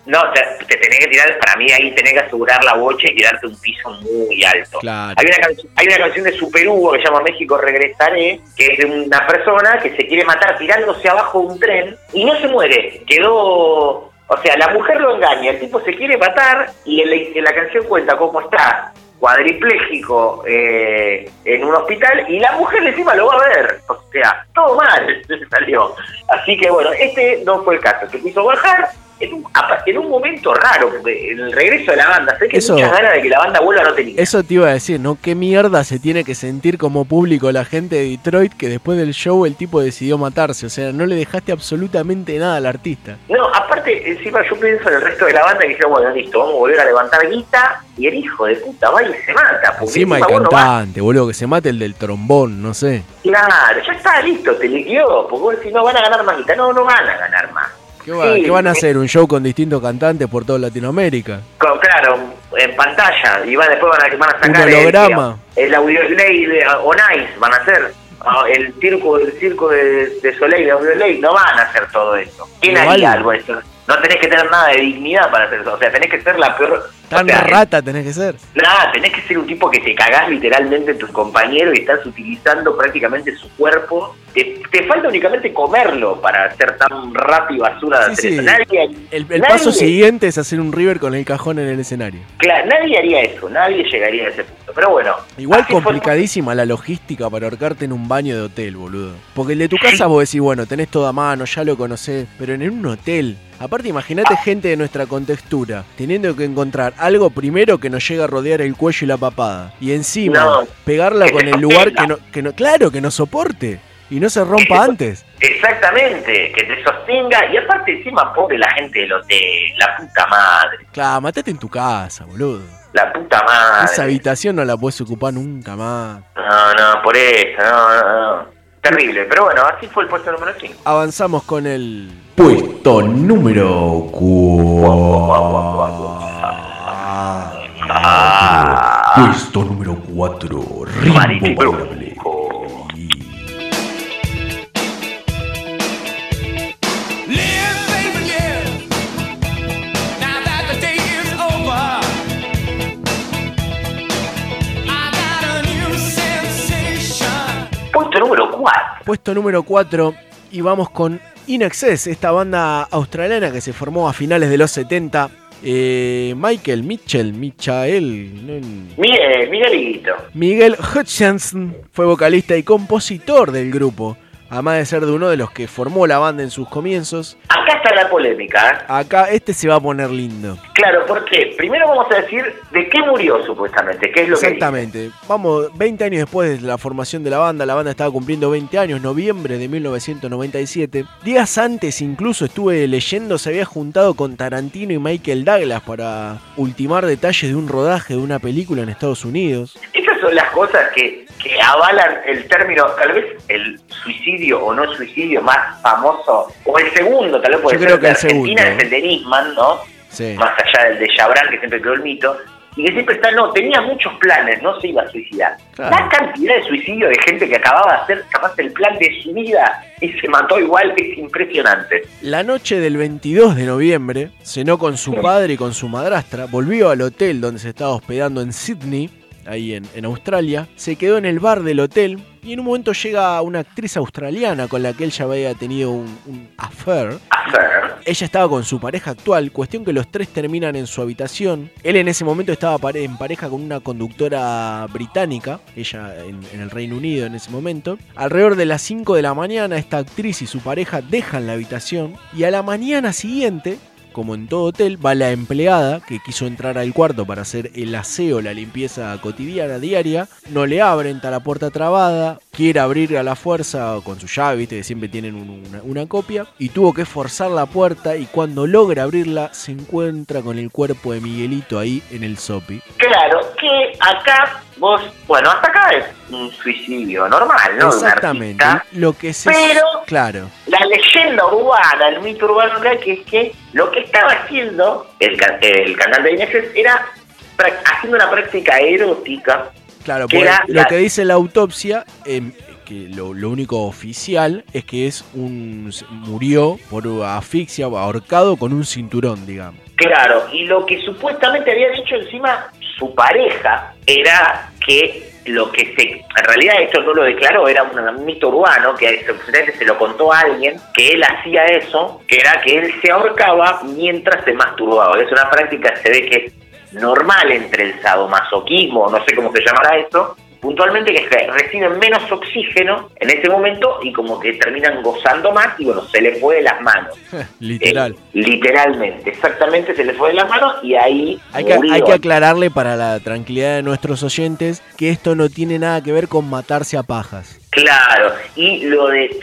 no, te, te tenés que tirar, para mí ahí tenés que asegurar la bocha y tirarte un piso muy alto. Claro. Hay una, canción, hay una canción de Super Hugo que se llama México Regresaré, que es de una persona que se quiere matar tirándose abajo de un tren y no se muere. Quedó. O sea, la mujer lo engaña, el tipo se quiere matar y en la, en la canción cuenta cómo está cuadripléjico eh, en un hospital y la mujer encima lo va a ver. O sea, todo mal [LAUGHS] salió. Así que bueno, este no fue el caso. Se quiso bajar en un, en un momento raro, porque en el regreso de la banda, sé que Eso- muchas ganas de que la banda vuelva no tenía. Eso te iba a decir, ¿no? ¿Qué mierda se tiene que sentir como público la gente de Detroit que después del show el tipo decidió matarse? O sea, no le dejaste absolutamente nada al artista. No, aparte, encima yo pienso en el resto de la banda que dijeron, bueno, listo, vamos a volver a levantar guita, y el hijo de puta va y se mata. Encima el vos no cantante, boludo, que se mate el del trombón, no sé. Claro, ya está listo, te liquidó, porque vos decís, no, van a ganar más guita. No, no van a ganar más. ¿Qué, va- Sí, qué van a hacer? ¿Un show con distintos cantantes por toda Latinoamérica? con- claro, en pantalla. Y van, después van a, van a sacar Un el- holograma. el, Audioslay de Onais, van a hacer. Ah, El circo, el circo de, de Soleil, de Audioslay, no van a hacer todo eso. ¿Quién Igual- haría algo de eso? No tenés que tener nada de dignidad para hacer eso. O sea, tenés que ser la peor. Tan o sea, rata tenés que ser. Nada, tenés que ser un tipo que te cagás literalmente en tu compañero y estás utilizando prácticamente su cuerpo. Te, te falta únicamente comerlo para ser tan rata y basura de Sí, hacer sí. eso. Nadie, El, el nadie- paso siguiente es hacer un River con el cajón en el escenario. Claro, nadie haría eso, nadie llegaría a ese punto. Pero bueno. Igual fue- complicadísima la logística para ahorcarte en un baño de hotel, boludo. Porque el de tu casa vos decís, bueno, tenés todo a mano, ya lo conocés, pero en un hotel. Aparte, imagínate gente de nuestra contextura, teniendo que encontrar algo primero que nos llega a rodear el cuello y la papada. Y encima, No. pegarla con el lugar que [LAUGHS] no, que no, claro, que no soporte. Y no se rompa antes. Exactamente, que te sostenga. Y aparte, encima, pobre la gente del hotel, la puta madre, Claro, matate en tu casa, boludo. la puta madre. Esa habitación no la puedes ocupar nunca más. No, no, por eso, no, no, no. Terrible, pero bueno, así fue el puesto número 5. Avanzamos con el Puesto número 4. Puesto número 4. Rimbo sensation. Puesto número 4. Puesto número 4 y vamos con In Excess, esta banda australiana que se formó a finales de los 70. Eh, Michael Mitchell, Michael, Miguel, Miguelito. Miguel Hutchinson fue vocalista y compositor del grupo, además de ser de uno de los que formó la banda en sus comienzos. Acá está la polémica. ¿eh? Acá este se va a poner lindo. Claro, porque primero vamos a decir de qué murió supuestamente, qué es lo que Exactamente. Vamos, 20 años después de la formación de la banda, la banda estaba cumpliendo 20 años, noviembre de 1997. Días antes incluso estuve leyendo, se había juntado con Tarantino y Michael Douglas para ultimar detalles de un rodaje de una película en Estados Unidos. Esas son las cosas que, que avalan el término, tal vez el suicidio o no suicidio más famoso, o el segundo, tal vez puede Yo ser creo que el Argentina, segundo. es el de Nisman, ¿no? Sí. Más allá del de Chabran, que siempre quedó el mito. Y que siempre está, no, tenía muchos planes, no se iba a suicidar. Claro. La cantidad de suicidio de gente que acababa de hacer capaz el plan de su vida y se mató igual es impresionante. La noche del 22 de noviembre, cenó con su padre y con su madrastra, volvió al hotel donde se estaba hospedando en Sydney, ahí en, en Australia, se quedó en el bar del hotel y en un momento llega una actriz australiana con la que él ya había tenido un, un affair. Ella estaba con su pareja actual, cuestión que los tres terminan en su habitación. Él en ese momento estaba pare- en pareja con una conductora británica, ella en, en el Reino Unido en ese momento. Alrededor de las 5 de la mañana, esta actriz y su pareja dejan la habitación y a la mañana siguiente, como en todo hotel, va la empleada que quiso entrar al cuarto para hacer el aseo, la limpieza cotidiana, diaria. No le abren, está la puerta trabada. Quiere abrir a la fuerza con su llave, viste que siempre tienen un- una, una copia. Y tuvo que forzar la puerta y cuando logra abrirla se encuentra con el cuerpo de Miguelito ahí en el sopi. Claro, que acá vos, bueno, hasta acá es un suicidio normal, ¿no? Exactamente. artista. Lo que se... Pero- Claro. La leyenda urbana, el mito urbano que es que lo que estaba haciendo el, el cantante de Inexes era haciendo una práctica erótica. Claro, que porque era lo que dice la autopsia, em, que lo, lo único oficial es que es un murió por asfixia o ahorcado con un cinturón, digamos. Claro, y lo que supuestamente había dicho encima su pareja era que lo que se. En realidad, esto no lo declaró, era un mito urbano que se lo contó a alguien que él hacía eso, que era que él se ahorcaba mientras se masturbaba. Es una práctica, se ve que es normal entre el sadomasoquismo, no sé cómo se llamará eso, puntualmente que reciben menos oxígeno en ese momento y como que terminan gozando más y bueno, se les fue de las manos. [LAUGHS] Literal. Eh, literalmente, exactamente se le fue de las manos y ahí Hay que, hay que aclararle para la tranquilidad de nuestros oyentes que esto no tiene nada que ver con matarse a pajas. Claro, y lo de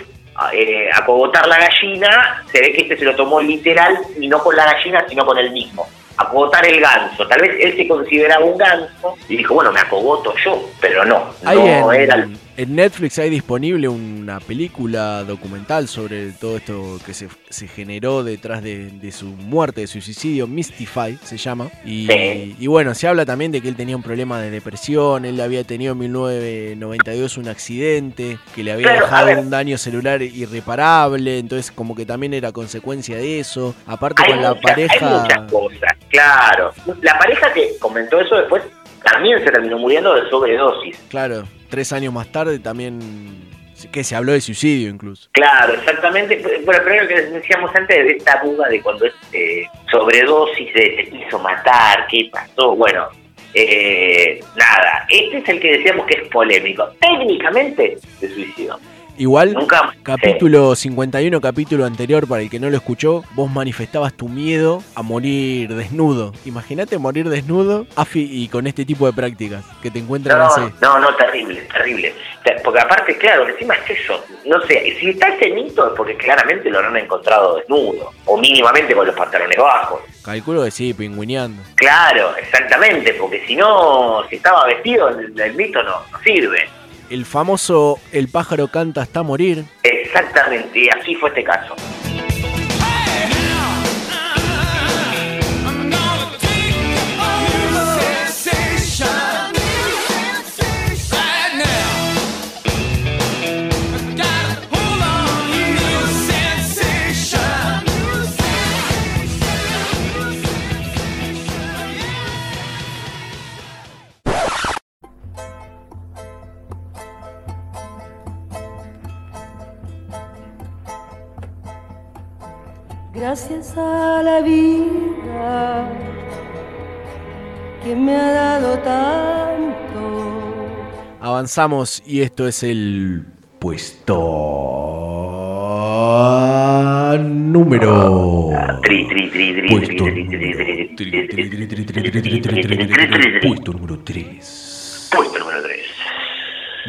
eh, acogotar la gallina, se ve que este se lo tomó literal y no con la gallina, sino con el mismo. Acogotar el ganso. Tal vez él se consideraba un ganso y dijo, bueno, me acogoto yo, pero no, no en, era. En Netflix hay disponible una película documental sobre todo esto que se, se generó detrás de, de su muerte, de su suicidio, Mystify se llama. Y, Sí. y bueno, se habla también de que él tenía un problema de depresión, él había tenido en 1992 un accidente que le había Claro, dejado un daño celular irreparable, entonces como que también era consecuencia de eso. Aparte Hay con la hay pareja... muchas cosas, claro. La pareja que comentó eso después también se terminó muriendo de sobredosis. Claro, tres años más tarde también que se habló de suicidio incluso. Claro, exactamente. Bueno, pero lo que decíamos antes de esta duda de cuando es eh, sobredosis, de se quiso matar, qué pasó. Bueno, eh, nada. Este es el que decíamos que es polémico. Técnicamente se suicidó. Igual, Nunca- capítulo 51, capítulo anterior, para el que no lo escuchó, vos manifestabas tu miedo a morir desnudo. Imagínate morir desnudo afi, y con este tipo de prácticas que te encuentran No, así. no, no, terrible, terrible. Te- Porque aparte, claro, encima es eso. No sé, si está ese mito es porque claramente lo han encontrado desnudo. O mínimamente con los pantalones bajos. Calculo que sí, pingüineando. Claro, exactamente, porque si no, si estaba vestido, el, el mito no, no sirve. El famoso El pájaro canta hasta morir. Exactamente, así fue este caso. Gracias a la vida que me ha dado tanto. Avanzamos y esto es el puesto número. Puesto número 3. Puesto número 3.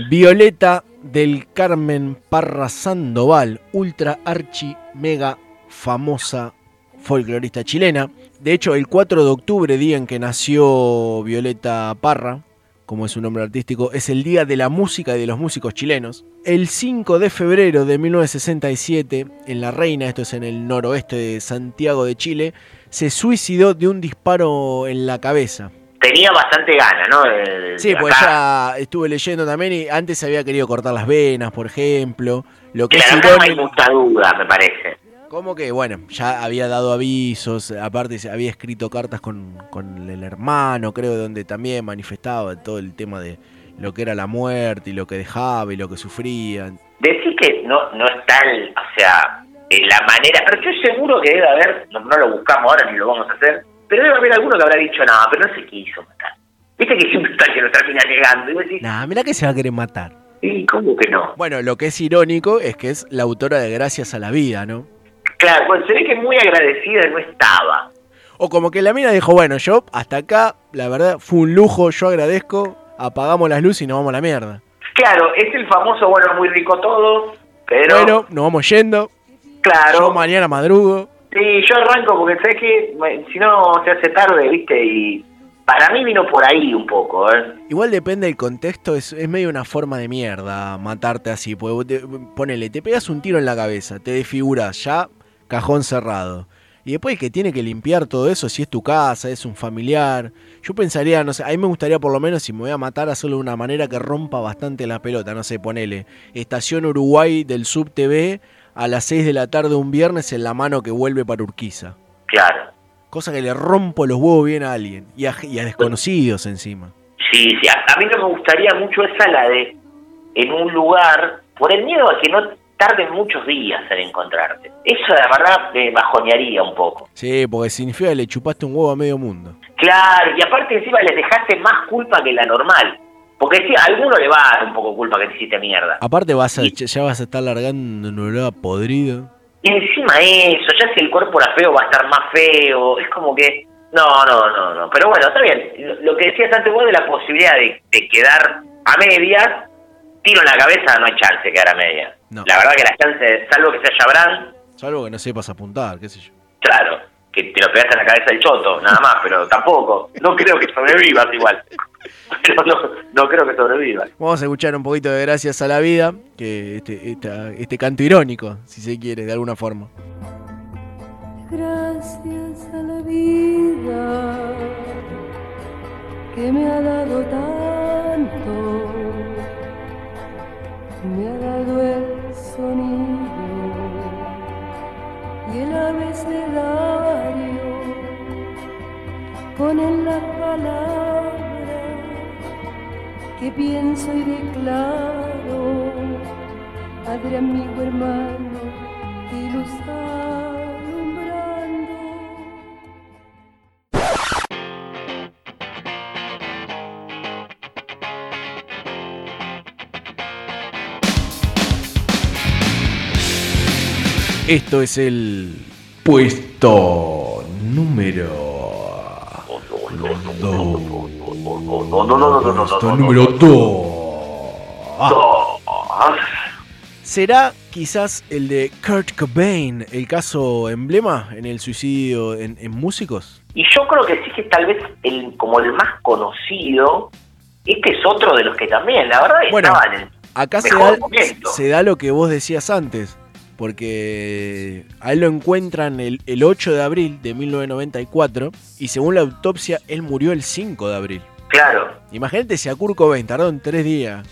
Violeta del Carmen Parra Sandoval, ultra archi mega famosa folclorista chilena. De hecho, el 4 de octubre, día en que nació Violeta Parra, como es su nombre artístico, es el Día de la Música y de los Músicos Chilenos. El 5 de febrero de 1967, en La Reina, esto es en el noroeste de Santiago de Chile, se suicidó de un disparo en la cabeza. Tenía bastante gana, ¿no? El- Sí, pues ya estuve leyendo también y antes había querido cortar las venas, por ejemplo. Lo que es Claro, acá no hay mucha duda, me parece. Como que, bueno, ya había dado avisos, aparte había escrito cartas con, con el hermano, creo, donde también manifestaba todo el tema de lo que era la muerte y lo que dejaba y lo que sufrían. Decir que no, no está, el- o sea, en la manera, pero yo seguro que debe haber, no, no lo buscamos ahora ni lo vamos a hacer, pero debe haber alguno que habrá dicho, no, pero no se quiso matar. Viste que siempre está que no termina llegando. Y decís, Nah, mirá que se va a querer matar. ¿y cómo que no? Bueno, lo que es irónico es que es la autora de Gracias a la Vida, ¿no? Claro, pues se ve que muy agradecida no estaba. O como que la mina dijo, bueno, yo hasta acá, la verdad, fue un lujo, yo agradezco, apagamos las luces y nos vamos a la mierda. Claro, es el famoso, bueno, muy rico todo, pero Bueno, nos vamos yendo. claro. Yo mañana madrugo. Sí, yo arranco porque sé que si no se hace tarde, ¿viste? Y para mí vino por ahí un poco, ¿eh? Igual depende del contexto, es, es medio una forma de mierda matarte así. Porque te- ponele, te pegas un tiro en la cabeza, te desfiguras, ya cajón cerrado. Y después que tiene que limpiar todo eso, si es tu casa, es un familiar. Yo pensaría, no sé, a mí me gustaría por lo menos si me voy a matar, hacerlo de una manera que rompa bastante la pelota. No sé, ponele, Estación Uruguay del Sub TV a las 6 de la tarde un viernes en la mano que vuelve para Urquiza. Claro. Cosa que le rompo los huevos bien a alguien y a, y a desconocidos encima. Sí, sí, a, a mí no me gustaría mucho esa la de en un lugar, por el miedo a que no tarden muchos días en encontrarte. Eso la verdad me bajonearía un poco. Sí, porque significa que le chupaste un huevo a medio mundo. Claro, y aparte encima les dejaste más culpa que la normal. Porque sí, a alguno le va a dar un poco culpa que te hiciste mierda. Aparte vas a, ya vas a estar largando un olor podrido. Y encima eso, ya si el cuerpo era feo va a estar más feo, es como que... No, no, no, no. Pero bueno, está bien. Lo- Lo que decías antes vos de la posibilidad de, de quedar a medias, tiro en la cabeza, no hay chance de quedar a medias. No. La verdad que la chance, salvo que sea Brand, Salvo que no sepas apuntar, qué sé yo. claro, que te lo pegaste en la cabeza del choto, nada más, pero tampoco. No creo que sobrevivas igual. pero no, no creo que sobreviva. Vamos a escuchar un poquito de Gracias a la Vida, que este, esta- este canto irónico, si se quiere, de alguna forma. Gracias a la vida que me ha dado tanto, me ha dado el sonido y el abecedario con en las palabras que pienso y declaro, Padre, amigo, hermano, y Esto es el puesto número. Puesto número 2. ¿Será quizás el de Kurt Cobain el caso emblema en el suicidio en, en músicos? Y yo creo que sí que tal vez el como el más conocido, este es otro de los que también, la verdad, Bueno, estaba en el Acá se mejor da, momento. se da lo que vos decías antes, porque a él lo encuentran el, el 8 de abril de 1994 y según la autopsia él murió el 5 de abril. Claro. Imagínate si a Kurt Cobain tardó en tres días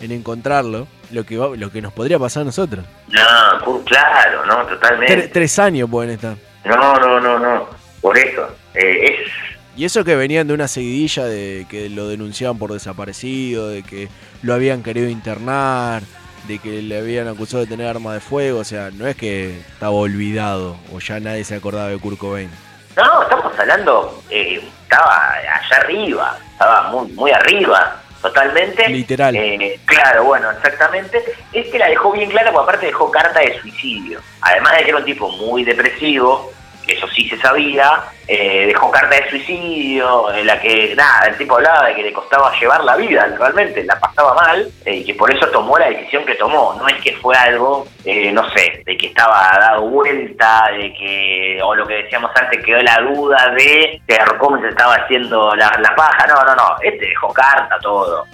en encontrarlo, lo que, va- lo que nos podría pasar a nosotros. No, Kurt, claro, no, totalmente. Tre- tres años pueden estar. No, no, no, no. Por eso. Eh, es. Y eso que venían de una seguidilla de que lo denunciaban por desaparecido, de que lo habían querido internar, de que le habían acusado de tener arma de fuego. O sea, no es que estaba olvidado o ya nadie se acordaba de Kurt Cobain. No, estamos hablando. eh, estaba allá arriba. Estaba muy, muy arriba. Totalmente. Literal. Eh, claro, bueno, exactamente. Este la dejó bien clara, porque aparte dejó carta de suicidio. Además de que era un tipo muy depresivo, que eso sí se sabía, eh, dejó carta de suicidio, en la que, nada, el tipo hablaba de que le costaba llevar la vida, realmente, la pasaba mal, eh, y que por eso tomó la decisión que tomó. No es que fue algo, eh, no sé, de que estaba dado vuelta, de que, o lo que decíamos antes, quedó la duda de que cómo se estaba haciendo la, la paja. No, no, no, este dejó carta, todo.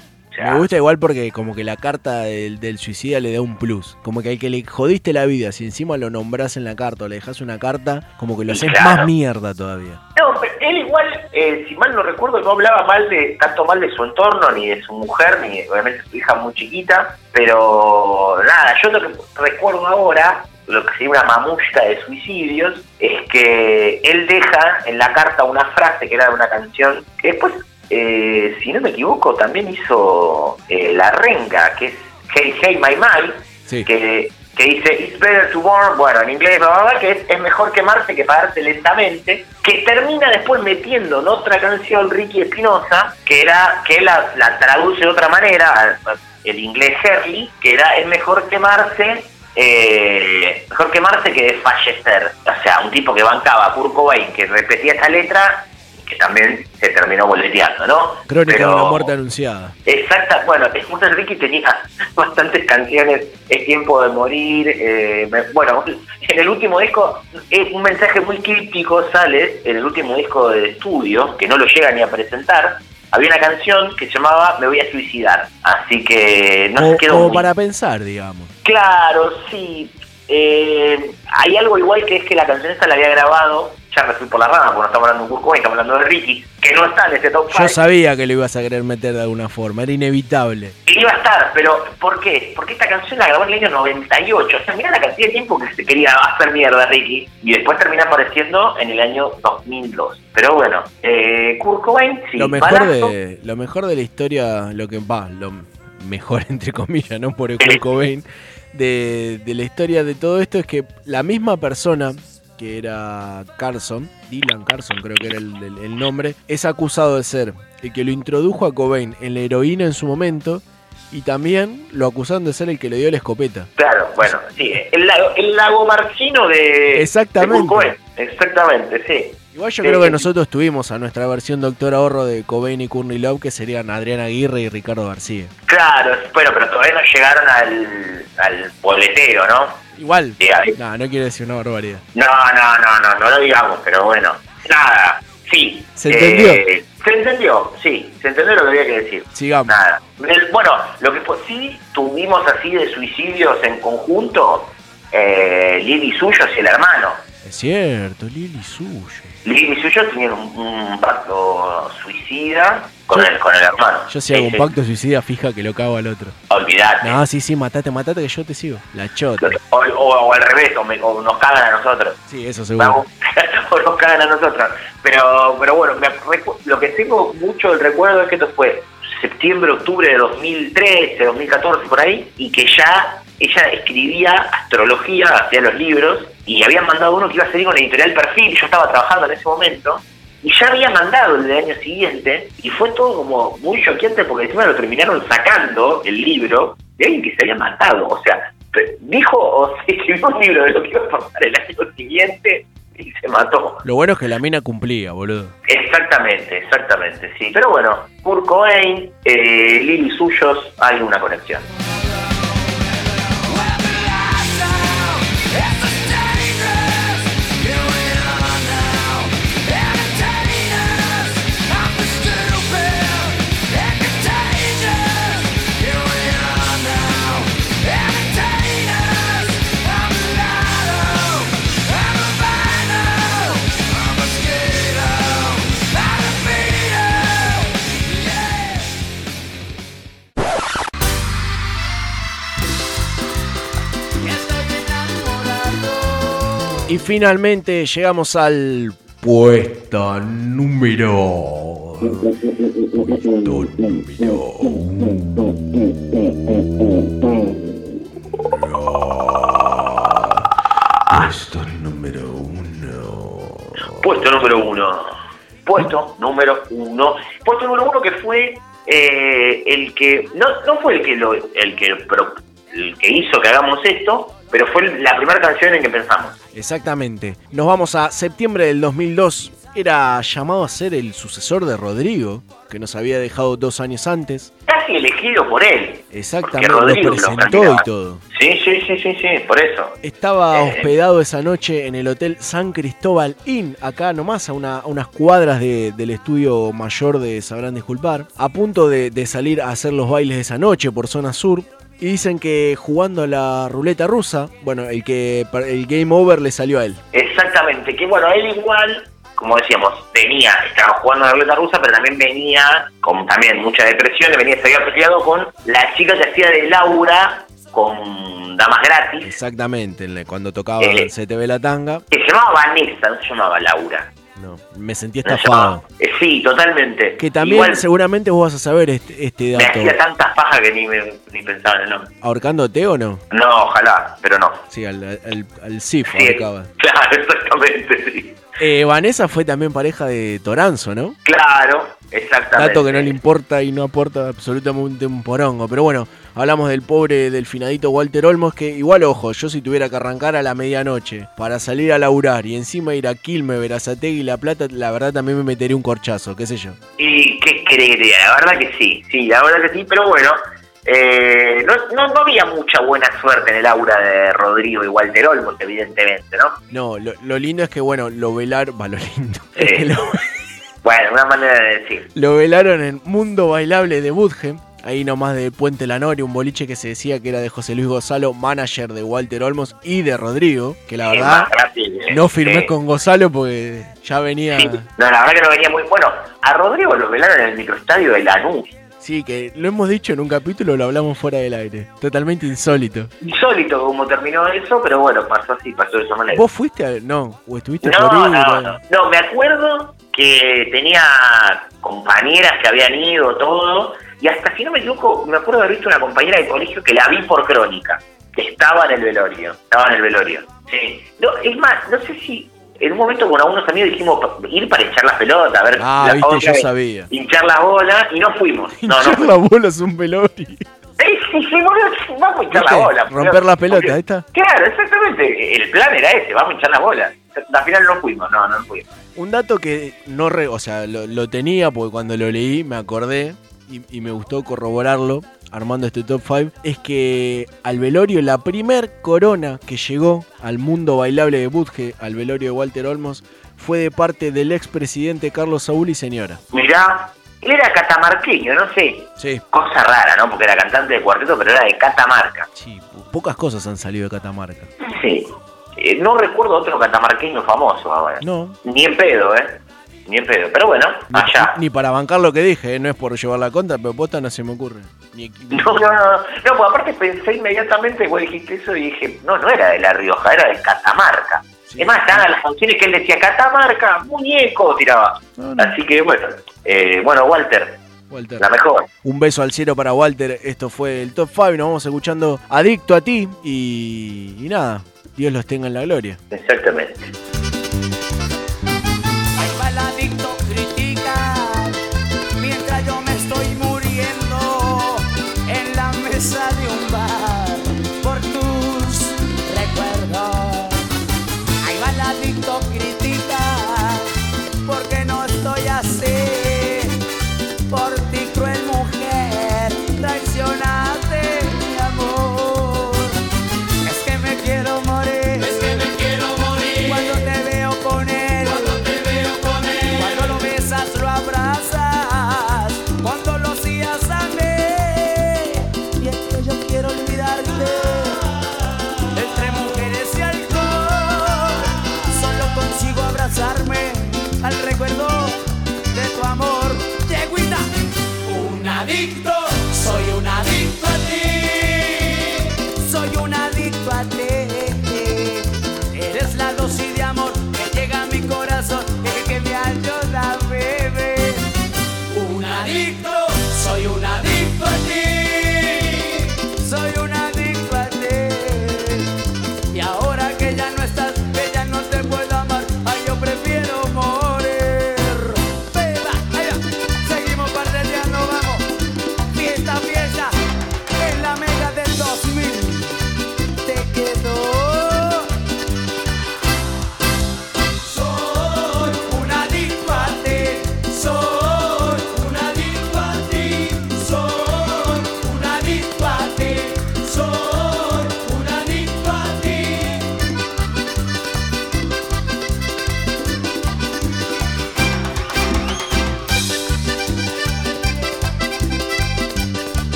Me gusta igual porque como que la carta del, del suicida le da un plus. Como que al que le jodiste la vida, si encima lo nombrás en la carta o le dejas una carta, como que lo haces Claro. más mierda todavía. No, pero él igual, eh, si mal no recuerdo, no hablaba mal de tanto mal de su entorno, ni de su mujer, ni de, obviamente su hija muy chiquita, pero nada, yo lo que recuerdo ahora, lo que sería una mamushka de suicidios, es que él deja en la carta una frase que era de una canción que después, eh, si no me equivoco, también hizo eh, La Renga, que es Hey Hey My My, que, que dice It's better to burn, bueno, en inglés, bla, bla, bla, que es, es mejor quemarse que pagarse lentamente, que termina después metiendo en otra canción Ricky Espinosa, que era que la, la traduce de otra manera, el inglés Herley, que era es mejor quemarse eh, mejor quemarse que desfallecer. O sea, un tipo que bancaba a Kurt Cobain, que repetía esa letra, que también se terminó boleteando, ¿no? Crónica Pero- de una muerte anunciada. Exacta, bueno, es justo Ricky tenía [LAUGHS] bastantes canciones, Es tiempo de morir, eh, me- bueno, en el último disco, es un mensaje muy críptico sale, en el último disco de estudio, que no lo llega ni a presentar, había una canción que se llamaba Me voy a suicidar, así que no Como, se quedó como muy para pensar, digamos. Claro, sí. Eh, hay algo igual que es que la canción esta la había grabado, ya me fui por la rama, porque no estamos hablando de Kurt estamos hablando de Ricky, que no está en ese top 5. Yo sabía que lo ibas a querer meter de alguna forma, era inevitable. Iba a estar, pero ¿por qué? Porque esta canción la grabó en el año 98. O sea, mira la cantidad de tiempo que se quería hacer mierda Ricky. Y después termina apareciendo en el año 2002. Pero bueno, eh, Kurt Cobain, sí, lo mejor balazo. de lo mejor de la historia, lo que va, lo mejor [LAUGHS] entre comillas, no por el Kurt Cobain, de, de la historia de todo esto es que la misma persona que era Carson, Dylan Carson creo que era el, el- el nombre, es acusado de ser el que lo introdujo a Cobain en la heroína en su momento y también lo acusaron de ser el que le dio la escopeta. Claro, bueno, sí, el lago, el lago marchino de. Exactamente. de Cobain. Exactamente, sí. Igual yo Sí, creo que sí. nosotros tuvimos a nuestra versión Doctor Ahorro de Cobain y Courtney Love que serían Adriana Aguirre y Ricardo García. Claro, bueno, pero todavía no llegaron al, al boletero, ¿no? Igual. No, no quiero decir una barbaridad. No, no, no, no, no lo digamos, pero bueno. Nada, sí. ¿Se entendió? Se entendió, sí, se entendió lo que había que decir. Sigamos. Nada. El- bueno, lo que fue- sí tuvimos así de suicidios en conjunto, eh, Lili Suyos y el hermano. Es cierto, Lili suyo. Lili Suyos tenían un, un pacto suicida con el, con el hermano. Yo si hago un pacto suicida, fija que lo cago al otro. Olvidate. No, sí, sí, matate, matate que yo te sigo. La chota. O, o- o al revés, o, me- o nos cagan a nosotros. Sí, eso seguro. [LAUGHS] O nos cagan a nosotros. Pero, pero bueno, me lo que tengo mucho del recuerdo es que esto fue septiembre, octubre de 2013, 2014, por ahí, y que ya ella escribía astrología, hacía los libros, y habían mandado uno que iba a salir con la editorial Perfil, yo estaba trabajando en ese momento, y ya había mandado el del año siguiente, y fue todo como muy choqueante porque encima lo terminaron sacando, el libro, de alguien que se había matado, o sea, dijo o se [LAUGHS] escribió un libro de lo que iba a pasar el año siguiente y se mató. Lo bueno es que la mina cumplía, boludo. Exactamente, exactamente, sí. Pero bueno, Kurt Cobain, eh, Lili Suyos, hay una conexión. Finalmente llegamos al puesto número. Puesto número. Puesto número uno. Puesto número uno. Puesto número uno. Puesto número uno que fue eh, el que. No, no fue el que lo, el que el que hizo que hagamos esto, pero fue la primera canción en que pensamos. Exactamente. Nos vamos a septiembre del 2002. Era llamado a ser el sucesor de Rodrigo, que nos había dejado dos años antes. Casi elegido por él. Exactamente, Rodrigo lo presentó y todo. Sí, sí, sí, sí, sí, por eso. Estaba Eh. hospedado esa noche en el Hotel San Cristóbal Inn, acá nomás, a, una- a unas cuadras de- del estudio mayor de Sabrán Disculpar, a punto de, de salir a hacer los bailes de esa noche por zona sur. Y dicen que jugando a la ruleta rusa, bueno, el que el game over le salió a él. Exactamente, que bueno, él igual, como decíamos, venía, estaba jugando a la ruleta rusa, pero también venía con también mucha depresión, y venía, se había peleado con la chica que hacía de Laura con Damas Gratis, Exactamente, cuando tocaba Eh. el CTV La Tanga. que se llamaba Vanessa, no se llamaba Laura. No, me sentí estafado. eh, sí, totalmente. Que también Igual seguramente vos vas a saber este, este me dato. hacía tantas pajas que ni, me, ni pensaba en el nombre. ¿Ahorcándote o no? No, ojalá, pero no. Sí, al, al, al CIF Sí, ahorcaba. claro, exactamente, sí. Eh, Vanessa fue también pareja de Toranzo, ¿no? Claro, exactamente. Dato que no le importa y no aporta absolutamente un porongo. Pero bueno, hablamos del pobre, del finadito Walter Olmos, que igual, ojo, yo si tuviera que arrancar a la medianoche para salir a laburar y encima ir a Quilme, Verazategui y La Plata, la verdad también me metería un corchazo, qué sé yo. Y qué diga? la verdad que sí, sí, la verdad que sí, pero bueno, eh, no, no, no había mucha buena suerte en el aura de Rodrigo y Walter Olmos, evidentemente, ¿no? No, lo, lo lindo es que, bueno, lo velaron, va, lo lindo. [LAUGHS] Lo, Bueno, una manera de decir. lo velaron en Mundo Bailable de Budge. Ahí nomás de Puente La Noria, un boliche que se decía que era de José Luis Gonzalo, manager de Walter Olmos y de Rodrigo, que la verdad fácil, eh, no firmé con Gonzalo porque ya venía... Sí, no, la verdad que no venía muy bueno. A Rodrigo lo velaron en el microestadio de Lanús. Sí, que lo hemos dicho en un capítulo, lo hablamos fuera del aire. Totalmente insólito. Insólito como terminó eso, pero bueno, pasó así, pasó de esa manera. ¿Vos fuiste a.? No, o estuviste No, por ir. no, no. No, me acuerdo que tenía compañeras que habían ido, todo, y hasta si no me equivoco, me acuerdo de haber visto una compañera de colegio que la vi por crónica, que estaba en el velorio, estaba en el velorio. Sí. No, es más, no sé si en un momento con algunos amigos dijimos ir para hinchar las pelotas, a ver Ah, la viste, yo sabía. hinchar las bolas, y no fuimos. No, no Hinchar las bolas un velorio. Sí, sí, sí, boludo, vamos a hinchar ¿Viste? la bola. Romper la pelota, ahí está. Claro, exactamente. El plan era ese, vamos a hinchar la bola. Al final no fuimos, no, no fuimos. Un dato que no re, o sea, lo, lo tenía porque cuando lo leí me acordé y, y me gustó corroborarlo armando este top 5 es que al velorio la primer corona que llegó al mundo bailable de Budge, al velorio de Walter Olmos, fue de parte del expresidente Carlos Saúl y señora. Mirá, él era catamarqueño, no sé. Sí. Cosa rara, ¿no? Porque era cantante de cuarteto, pero era de Catamarca. Pocas cosas han salido de Catamarca. Sí. Eh, no recuerdo otro catamarqueño famoso ahora. No. Ni en pedo, ¿eh? Ni en pedo. Pero bueno, allá. Ni para bancar lo que dije, ¿eh? no es por llevar la contra, pero posta no se me ocurre. Ni- No, [LAUGHS] no, no, no, no, pues aparte pensé inmediatamente, vos dijiste eso y dije, no, no era de La Rioja, era de Catamarca. Es más, estaban las canciones que él decía, Catamarca, muñeco, tiraba. Así que bueno, eh, bueno, Walter, Walter. la mejor. Un beso al cielo para Walter. Esto fue el Top 5. Nos vamos escuchando Adicto a ti. Y, y nada, Dios los tenga en la gloria. Exactamente.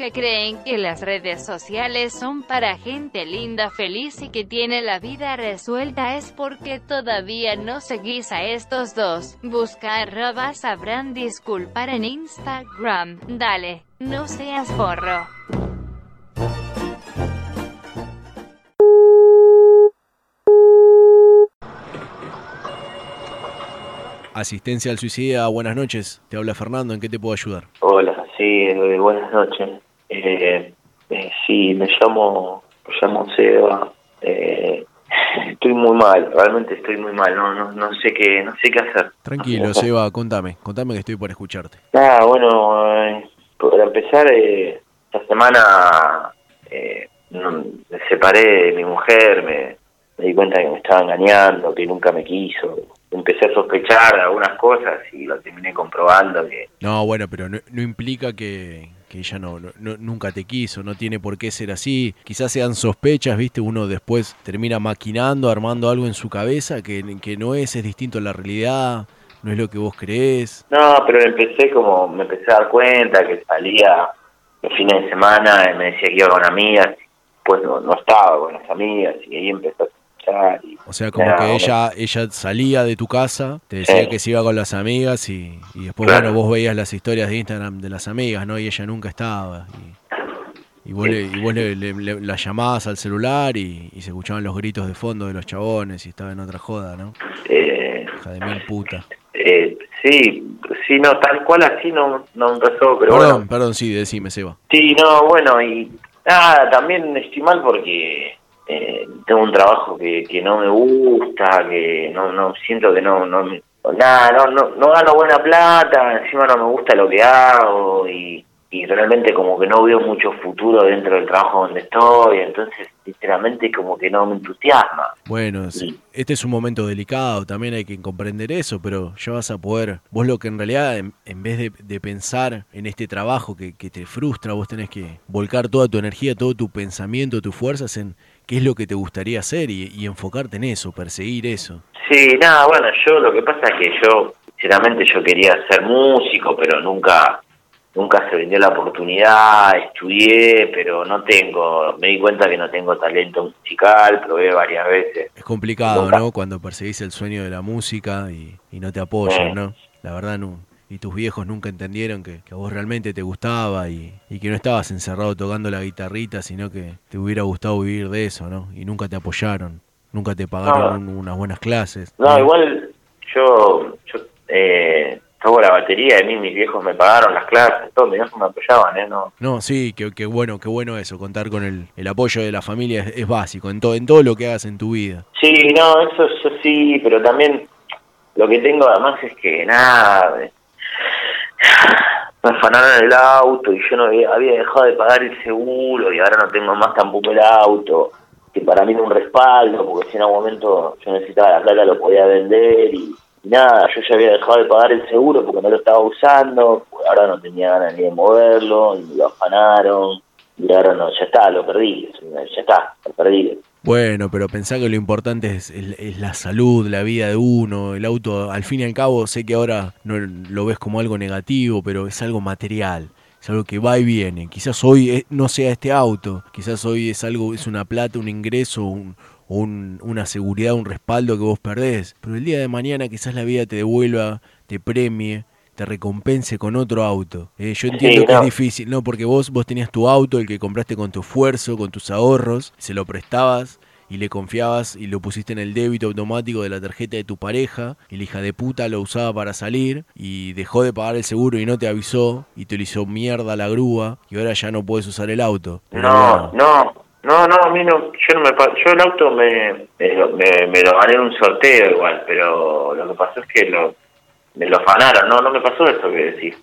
Que creen que las redes sociales son para gente linda, feliz y que tiene la vida resuelta es porque todavía no seguís a estos dos. Busca arroba sabrán disculpar en Instagram. Dale, no seas forro. Asistencia al suicida, buenas noches. Te habla Fernando, ¿en qué te puedo ayudar? Hola, sí, eh, buenas noches. Eh, eh, sí, me llamo, me llamo Seba. Eh, estoy muy mal, realmente estoy muy mal. No, no, no sé qué, no sé qué hacer. Tranquilo, [LAUGHS] Seba, contame. Contame que estoy por escucharte. Nada, bueno, eh, para empezar, eh, esta semana eh, no- me separé de mi mujer, me, me di cuenta que me estaba engañando, que nunca me quiso. Empecé a sospechar algunas cosas y lo terminé comprobando que No, bueno, pero no, no implica que, que ella no, no- nunca te quiso, no tiene por qué ser así. Quizás sean sospechas, ¿viste? Uno después termina maquinando, armando algo en su cabeza que, que no es, es distinto a la realidad, no es lo que vos creés. No, pero empecé como, me empecé a dar cuenta que salía los fines de semana me decía que iba con amigas, pues no, no estaba con las amigas y ahí empezó a O sea, como que ella ella salía de tu casa, te decía Sí. que se iba con las amigas y, y después, Claro. bueno, vos veías las historias de Instagram de las amigas, ¿no? Y ella nunca estaba. Y, y vos, le, y vos le, le- le- la llamabas al celular y, y se escuchaban los gritos de fondo de los chabones y estaba en otra joda, ¿no? eh, Hija de mil puta. eh, sí, sí, no, tal cual así no, no empezó, pero perdón, bueno. perdón, sí, decime, Seba. Sí, no, bueno, y nada, también estoy mal porque eh, tengo un trabajo que, que no me gusta, que no, no siento que no, no, nada, no, no, no gano buena plata, encima no me gusta lo que hago y, y realmente como que no veo mucho futuro dentro del trabajo donde estoy, entonces sinceramente como que no me entusiasma. Bueno, este es un momento delicado, también hay que comprender eso, pero ya vas a poder, vos lo que en realidad, en, en vez de, de pensar en este trabajo que, que te frustra, vos tenés que volcar toda tu energía, todo tu pensamiento, tus fuerzas en qué es lo que te gustaría hacer y, y enfocarte en eso, perseguir eso. Sí, nada, bueno, yo lo que pasa es que yo, sinceramente, yo quería ser músico, pero nunca nunca se vendió la oportunidad, estudié, pero no tengo, me di cuenta que no tengo talento musical, probé varias veces. Es complicado. ¿no? Cuando perseguís el sueño de la música y, y no te apoyan. ¿no? La verdad, no. Y tus viejos nunca entendieron que, que a vos realmente te gustaba y, y que no estabas encerrado tocando la guitarrita, sino que te hubiera gustado vivir de eso, ¿no? Y nunca te apoyaron, nunca te pagaron un- unas buenas clases. No, igual yo, yo eh, toco la batería, y a mí mis viejos me pagaron las clases, todo, mis viejos me apoyaban, ¿eh? No, No, sí, que, que bueno, qué bueno eso, contar con el, el apoyo de la familia es, es básico en, todo en todo lo que hagas en tu vida. Sí, no, eso, eso sí, pero también lo que tengo además es que nada, me afanaron el auto y yo no había, había dejado de pagar el seguro y ahora no tengo más tampoco el auto, que para mí era un respaldo, porque si en algún momento yo necesitaba la plata lo podía vender y, nada, yo ya había dejado de pagar el seguro porque no lo estaba usando, pues ahora no tenía ganas ni de moverlo y lo afanaron y ahora no, ya está, lo perdí, ya está, lo perdí. Bueno, pero pensá que lo importante es, es- es la salud, la vida de uno, el auto, al fin y al cabo sé que ahora no lo ves como algo negativo, pero es algo material, es algo que va y viene. Quizás hoy eh, no sea este auto, quizás hoy es algo, es una plata, un ingreso, un- una seguridad, un respaldo que vos perdés, pero el día de mañana quizás la vida te devuelva, te premie, te recompense con otro auto. Eh, yo entiendo Sí, que no. es difícil, no, porque vos vos tenías tu auto, el que compraste con tu esfuerzo, con tus ahorros, se lo prestabas y le confiabas y lo pusiste en el débito automático de la tarjeta de tu pareja y la hija de puta lo usaba para salir y dejó de pagar el seguro y no te avisó y te lo hizo mierda la grúa y ahora ya no puedes usar el auto. No, no, no, no, a mí no, yo no me, yo el auto me, me, lo- me, me lo gané en un sorteo igual, pero lo que pasó es que lo, me lo afanaron, no, no me pasó eso que decís.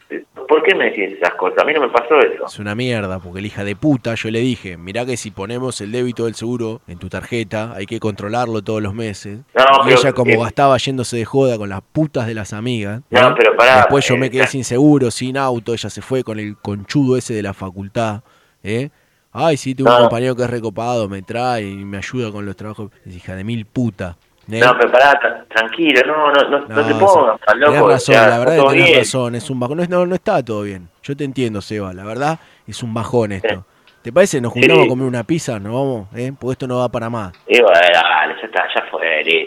¿Por qué me decís esas cosas? A mí no me pasó eso. Es una mierda, porque la hija de puta, yo le dije, mirá que si ponemos el débito del seguro en tu tarjeta, hay que controlarlo todos los meses. No, y pero, ella como eh, gastaba yéndose de joda con las putas de las amigas. No, ¿eh? pero pará, Después yo me eh, quedé sin seguro, sin auto, ella se fue con el conchudo ese de la facultad. ¿eh? Ay, sí, tengo un No. compañero que es recopado, me trae y me ayuda con los trabajos. Es hija de mil puta. ¿Eh? No, pero pará, tra- tranquilo, no, no, no, no te No, pongas tan loco. Tenés razón, la verdad que tenés bien. razón, es un bajón. No, no, no está todo bien. Yo te entiendo, Seba, la verdad es un bajón esto. ¿Te parece? Nos juntamos Sí. a comer una pizza, nos vamos, ¿eh? Porque esto no va para más. Y bueno, dale, ya está, ya fue.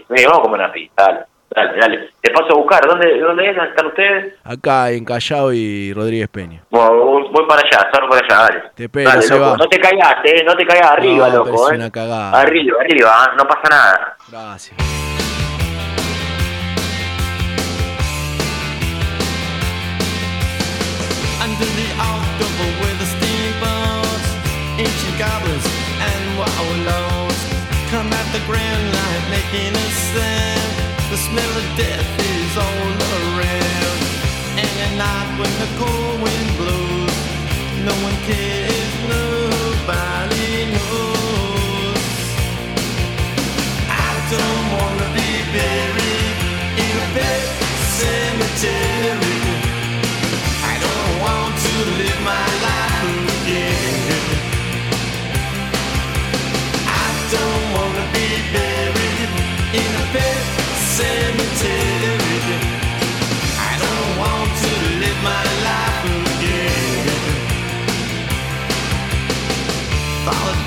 Vení, vamos a comer una pizza, dale, dale, dale. Te paso a buscar, ¿dónde, dónde es? ¿Dónde están ustedes? Acá en Callao y Rodríguez Peña. Bueno, voy, voy para allá, salgo para allá, dale. Te espero, Dale, Seba. loco, no te caigas, eh, no te caigas arriba, No, loco, es eh. una cagada. Arriba, arriba, ah, no pasa nada. Gracias. Under the October with the steamboats, ancient goblins and wallows come at the grand light making a smell of death is all around. And at night when the cold wind blows, no one cares, nobody knows. I don't wanna be buried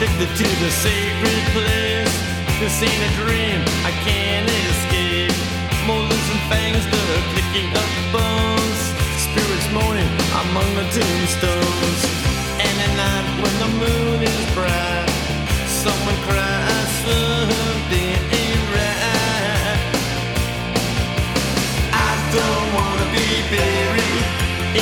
addicted to the sacred place. This ain't a dream, I can't escape. Fangs picking up bones. Spirits moaning among the tombstones.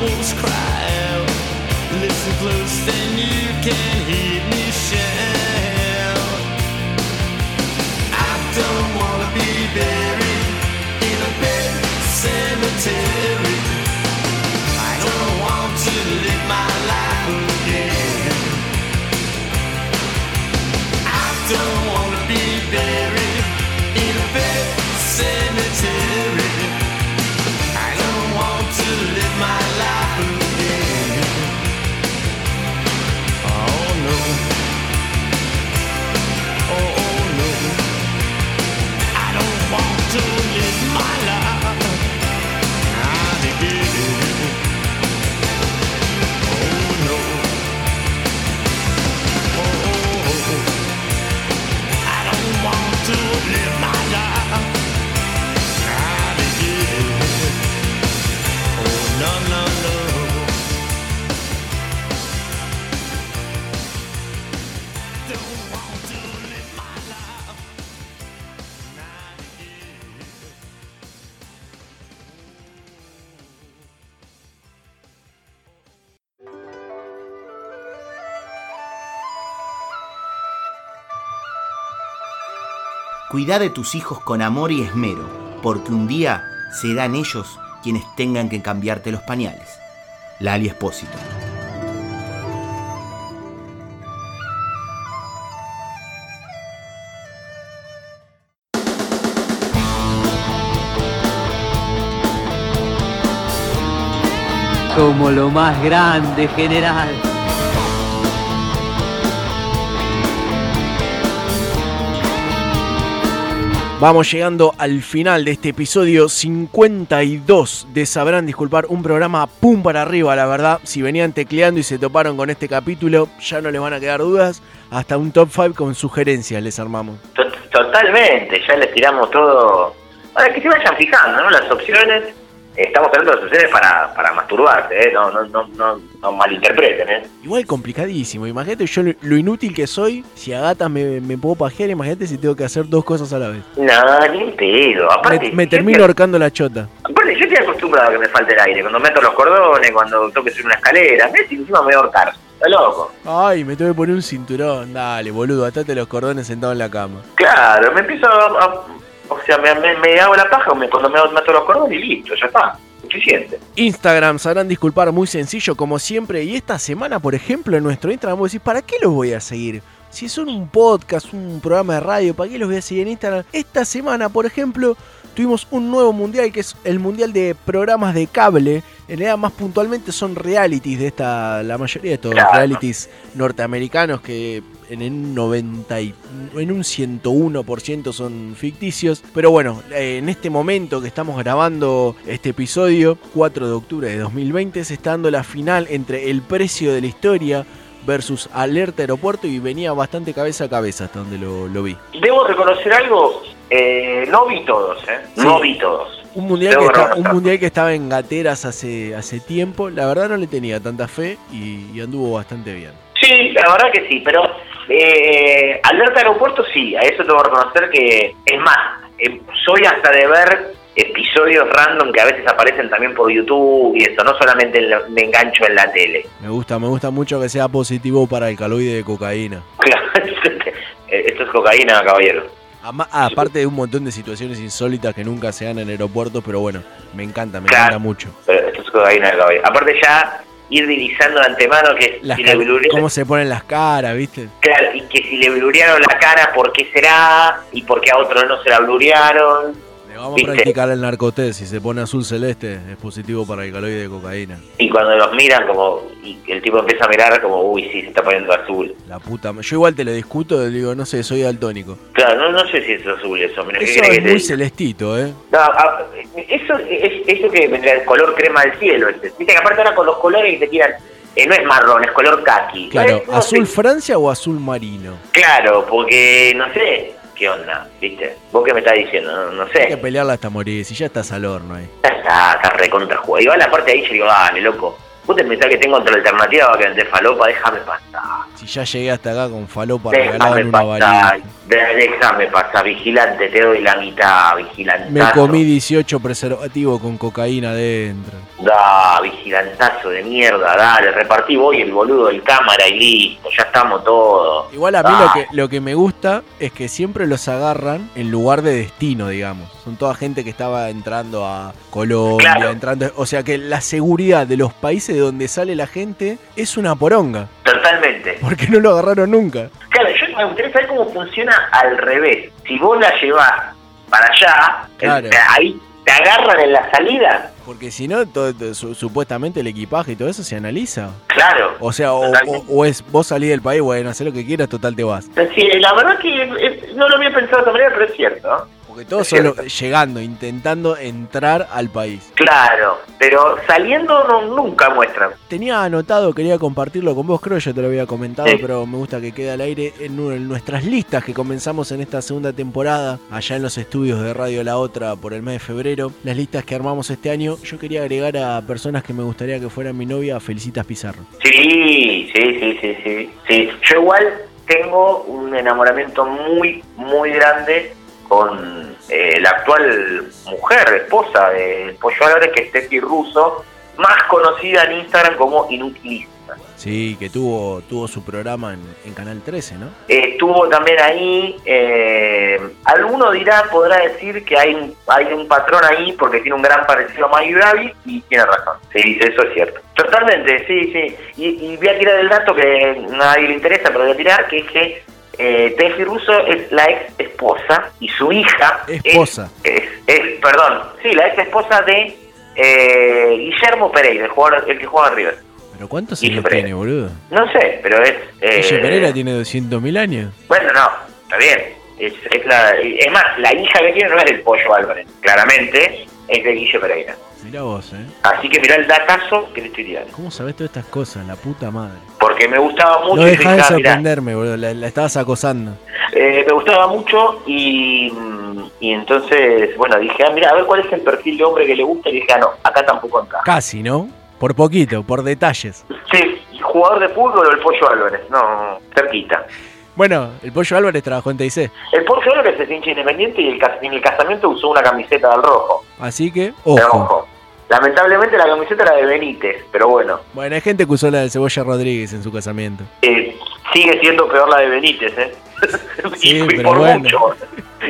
wolves cry out. Listen close, then you can hear me shout. I don't wanna be buried in a bed cemetery. Cuida de tus hijos con amor y esmero, porque un día serán ellos quienes tengan que cambiarte los pañales. Lali Espósito. Como lo más grande, general. Vamos llegando al final de este episodio 52 de Sabrán Disculpar, un programa pum para arriba, la verdad. Si venían tecleando y se toparon con este capítulo, ya no les van a quedar dudas. Hasta un top 5 con sugerencias les armamos. To- Totalmente, ya les tiramos todo. Para que se vayan fijando, ¿no? Las opciones. Estamos hablando de las opciones para, para masturbarse, ¿eh? No, no, no, no, no malinterpreten, ¿eh? Igual complicadísimo. Imagínate yo lo, lo inútil que soy. Si a gatas me, me puedo pajear, imagínate si tengo que hacer dos cosas a la vez. No, ni pedo. Aparte, Me, termino te- ahorcando la chota. aparte, yo estoy acostumbrado a que me falte el aire. Cuando meto los cordones, cuando tengo que subir una escalera. ¿Ves? Y encima me voy a ahorcar. Está loco. Ay, me tengo que poner un cinturón. Dale, boludo, atate los cordones sentado en la cama. Claro, me empiezo a... a- o sea, me, me, me hago la paja me- cuando me meto los cordones y listo, ya está. Suficiente. Instagram, sabrán disculpar, muy sencillo como siempre. Y esta semana, por ejemplo, en nuestro Instagram, vos decís, ¿para qué los voy a seguir? Si son un podcast, un programa de radio, ¿para qué los voy a seguir en Instagram? Esta semana, por ejemplo, tuvimos un nuevo mundial que es el mundial de programas de cable. En realidad, más puntualmente son realities de esta, la mayoría de Claro. realities norteamericanos que en un 90 y, en un 101% son ficticios. Pero bueno, eh, en este momento que estamos grabando este episodio, 4 de octubre de 2020, se está dando la final entre El Precio de la Historia versus Alerta Aeropuerto y venía bastante cabeza a cabeza hasta donde lo, lo vi. Debo reconocer algo, eh, no vi todos, ¿eh? No vi todos. Un mundial, que está- un mundial que estaba en gateras hace, hace tiempo, la verdad no le tenía tanta fe y, y anduvo bastante bien. Sí, la verdad que sí, pero eh, alerta aeropuerto sí, a eso tengo que reconocer que, es más, eh, soy hasta de ver episodios random que a veces aparecen también por YouTube y eso, no solamente en la- me engancho en la tele. Me gusta, me gusta mucho que sea positivo para el caloide de cocaína. [LAUGHS] Eh, Esto es cocaína, caballero. Ah, aparte de un montón de situaciones insólitas que nunca se dan en aeropuertos, pero bueno, me encanta, me Claro. encanta mucho. Pero esto es cocaína, caballero. Aparte ya ir divisando de antemano que Las si le bluré- cómo se ponen las caras, ¿viste? Claro, y que si le blurearon la cara, ¿por qué será? Y por qué a otro no se la blurearon. Vamos ¿Viste? a practicar el narcotés. Si se pone azul celeste, es positivo para el caloide de cocaína. Y cuando los miran, como y el tipo empieza a mirar, como, uy, sí, se está poniendo azul. La puta. Yo igual te lo discuto, le digo, no sé, soy daltónico. Claro, no, no sé si es azul eso. Mira, ¿qué Eso es que muy celestito, ¿eh? No, a- eso es eso que vendría el color crema del cielo. Este. Viste que aparte ahora con los colores que te tiran, eh, no es marrón, es color kaki. Claro, no ¿azul. Francia o azul marino? Claro, porque no sé qué onda, ¿viste? ¿Vos qué me estás diciendo? No, no Hay que sé. pelearla hasta morir, si ya estás al horno ahí. Ya está, está recontra jugado. Igual la parte de ahí yo digo, dale, loco. Vos te pensás que tengo otra alternativa para que te falopa, déjame pasar. Si ya llegué hasta acá con falopa regalada en una pasar, déjame pasar, vigilante, te doy la mitad, vigilantazo. Me comí 18 preservativos con cocaína adentro. Da, vigilantazo de mierda, dale, repartí voy el boludo del cámara y listo, ya estamos todos. Igual a mí Da. lo que, lo que me gusta es que siempre los agarran en lugar de destino, digamos. Son toda gente que estaba entrando a Colombia, Claro. entrando. O sea que la seguridad de los países de donde sale la gente es una poronga. Totalmente. Porque no lo agarraron nunca. Claro, yo me gustaría saber cómo funciona al revés. Si vos la llevas para allá, Claro. ahí te agarran en la salida. Porque si no, todo- todo- su- supuestamente el equipaje y todo eso se analiza. Claro. O sea, o, o- o es vos salís del país, bueno, haz lo que quieras, total te vas. Sí, la verdad que no lo había pensado de esa manera, pero es cierto. Porque todos solo [LAUGHS] llegando, intentando entrar al país. Claro, pero saliendo no- nunca muestran. Tenía anotado, quería compartirlo con vos, creo ya te lo había comentado, Sí. pero me gusta que quede al aire en, en nuestras listas que comenzamos en esta segunda temporada, allá en los estudios de Radio La Otra por el mes de febrero. Las listas que armamos este año, yo quería agregar a personas que me gustaría que fueran mi novia, Felicitas Pizarro. Sí, sí, sí, sí, sí. sí. Yo igual tengo un enamoramiento muy, muy grande con eh, la actual mujer, esposa de Pollo Álvarez, que es Steffi Russo, más conocida en Instagram como Inutilista. Sí, que tuvo, tuvo su programa en, en Canal 13, ¿no? Estuvo también ahí, eh, alguno dirá, podrá decir que hay, un- hay un patrón ahí porque tiene un gran parecido a Maggie Bravi y tiene razón, sí, eso es cierto. Totalmente, sí, sí. Y, y voy a tirar el dato que a nadie le interesa, pero voy a tirar, que es que eh, Tefi Russo es la ex esposa y su hija Esposa. es, es, perdón, sí, la ex esposa de eh, Guillermo Pereira, el, jugador, el que juega en River. ¿Pero cuántos años tiene, boludo? No sé, pero es... eh, Guille Pereira tiene 200.000 años. bueno, no, está bien. Es, es, la, es más, la hija que tiene no es del Pollo Álvarez, claramente, es de Guille Pereira. Mirá vos, ¿eh? Así que mirá el datazo que le estoy tirando. ¿Cómo sabés todas estas cosas? La puta madre. Porque me gustaba mucho No dejás de mirá, sorprenderme, boludo. La, la estabas acosando. eh, me gustaba mucho y, y entonces, bueno, dije, ah, mira, a ver cuál es el perfil de hombre que le gusta y dije, ah, no, acá tampoco encaja. Casi, ¿no? Por poquito, por detalles. Sí, jugador de fútbol o el Pollo Álvarez, no, cerquita. Bueno, el Pollo Álvarez trabajó en TIC. El Pollo Álvarez es hincha independiente y el, en el casamiento usó una camiseta del rojo. Así que, ojo. rojo. Lamentablemente la camiseta era de Benítez, pero bueno, Bueno, hay gente que usó la del Cebolla Rodríguez en su casamiento. eh, sigue siendo peor la de Benítez, ¿eh? [LAUGHS] Sí, y, por bueno. mucho.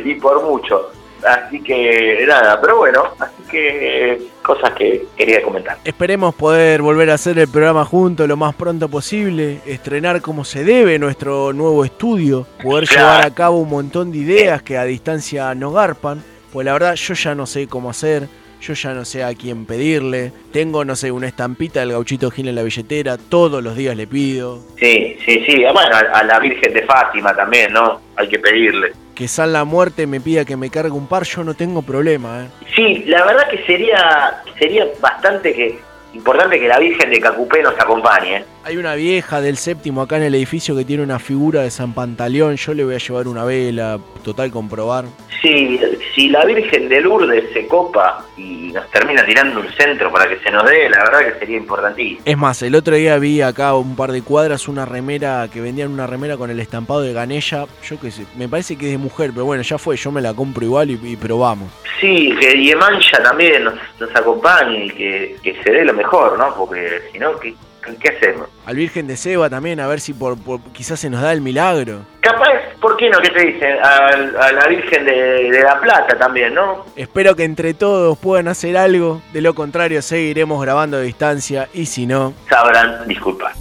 Y por mucho. Así que nada, pero bueno, así que cosas que quería comentar. Esperemos poder volver a hacer el programa juntos lo más pronto posible, estrenar como se debe nuestro nuevo estudio, poder Claro. llevar a cabo un montón de ideas que a distancia nos garpan, pues la verdad yo ya no sé cómo hacer, yo ya no sé a quién pedirle, tengo, no sé, una estampita del gauchito Gil en la billetera, todos los días le pido, Sí, sí, sí. Además a, a la Virgen de Fátima también, ¿no? Hay que pedirle. que San la Muerte me pida que me cargue un par, yo no tengo problema, ¿eh? Sí, la verdad que sería sería bastante que importante que la Virgen de Cacupé nos acompañe. Hay una vieja del séptimo acá en el edificio que tiene una figura de San Pantaleón. Yo le voy a llevar una vela, total comprobar. Sí, si la Virgen de Lourdes se copa y nos termina tirando un centro para que se nos dé, la verdad que sería importantísimo. Es más, el otro día vi acá un par de cuadras una remera que vendían una remera con el estampado de Ganella. Yo qué sé, me parece que es de mujer, pero bueno, ya fue, yo me la compro igual y, y probamos. Sí, que Diemancha también nos, nos acompañe y que, que se dé lo mejor, ¿no? Porque si no, ¿qué, qué hacemos? Al Virgen de Seba también, a ver si por, por- quizás se nos da el milagro. Capaz, ¿por qué no? ¿Qué te dicen? A, a la Virgen de, de la Plata también, ¿no? Espero que entre todos puedan hacer algo. De lo contrario, seguiremos grabando a distancia y si no, Sabrán disculpar.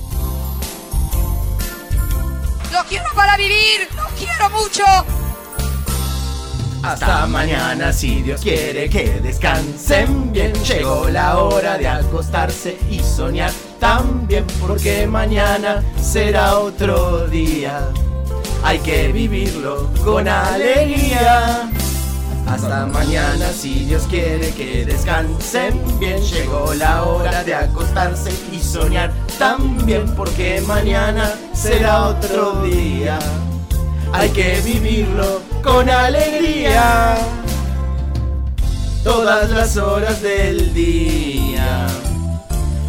Lo quiero para vivir, lo quiero mucho. Hasta mañana si Dios quiere que descansen bien. Llegó la hora de acostarse y soñar también porque mañana será otro día. Hay que vivirlo con alegría. Hasta mañana si Dios quiere que descansen bien. Llegó la hora de acostarse y soñar también porque mañana será otro día. Hay que vivirlo con alegría. Todas las horas del día.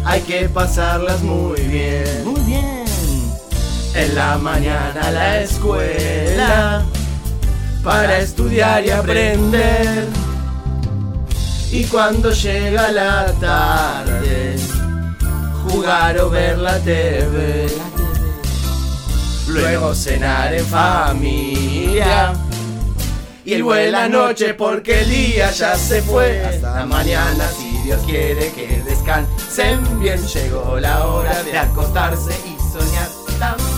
Hay que pasarlas muy bien. Muy bien. En la mañana a la escuela para estudiar y aprender. Y cuando llega la tarde, jugar o ver la TV. Luego cenar en familia. Y buena noche porque el día ya se fue. Hasta mañana si Dios quiere que descansen bien. Llegó la hora de acostarse y soñar también.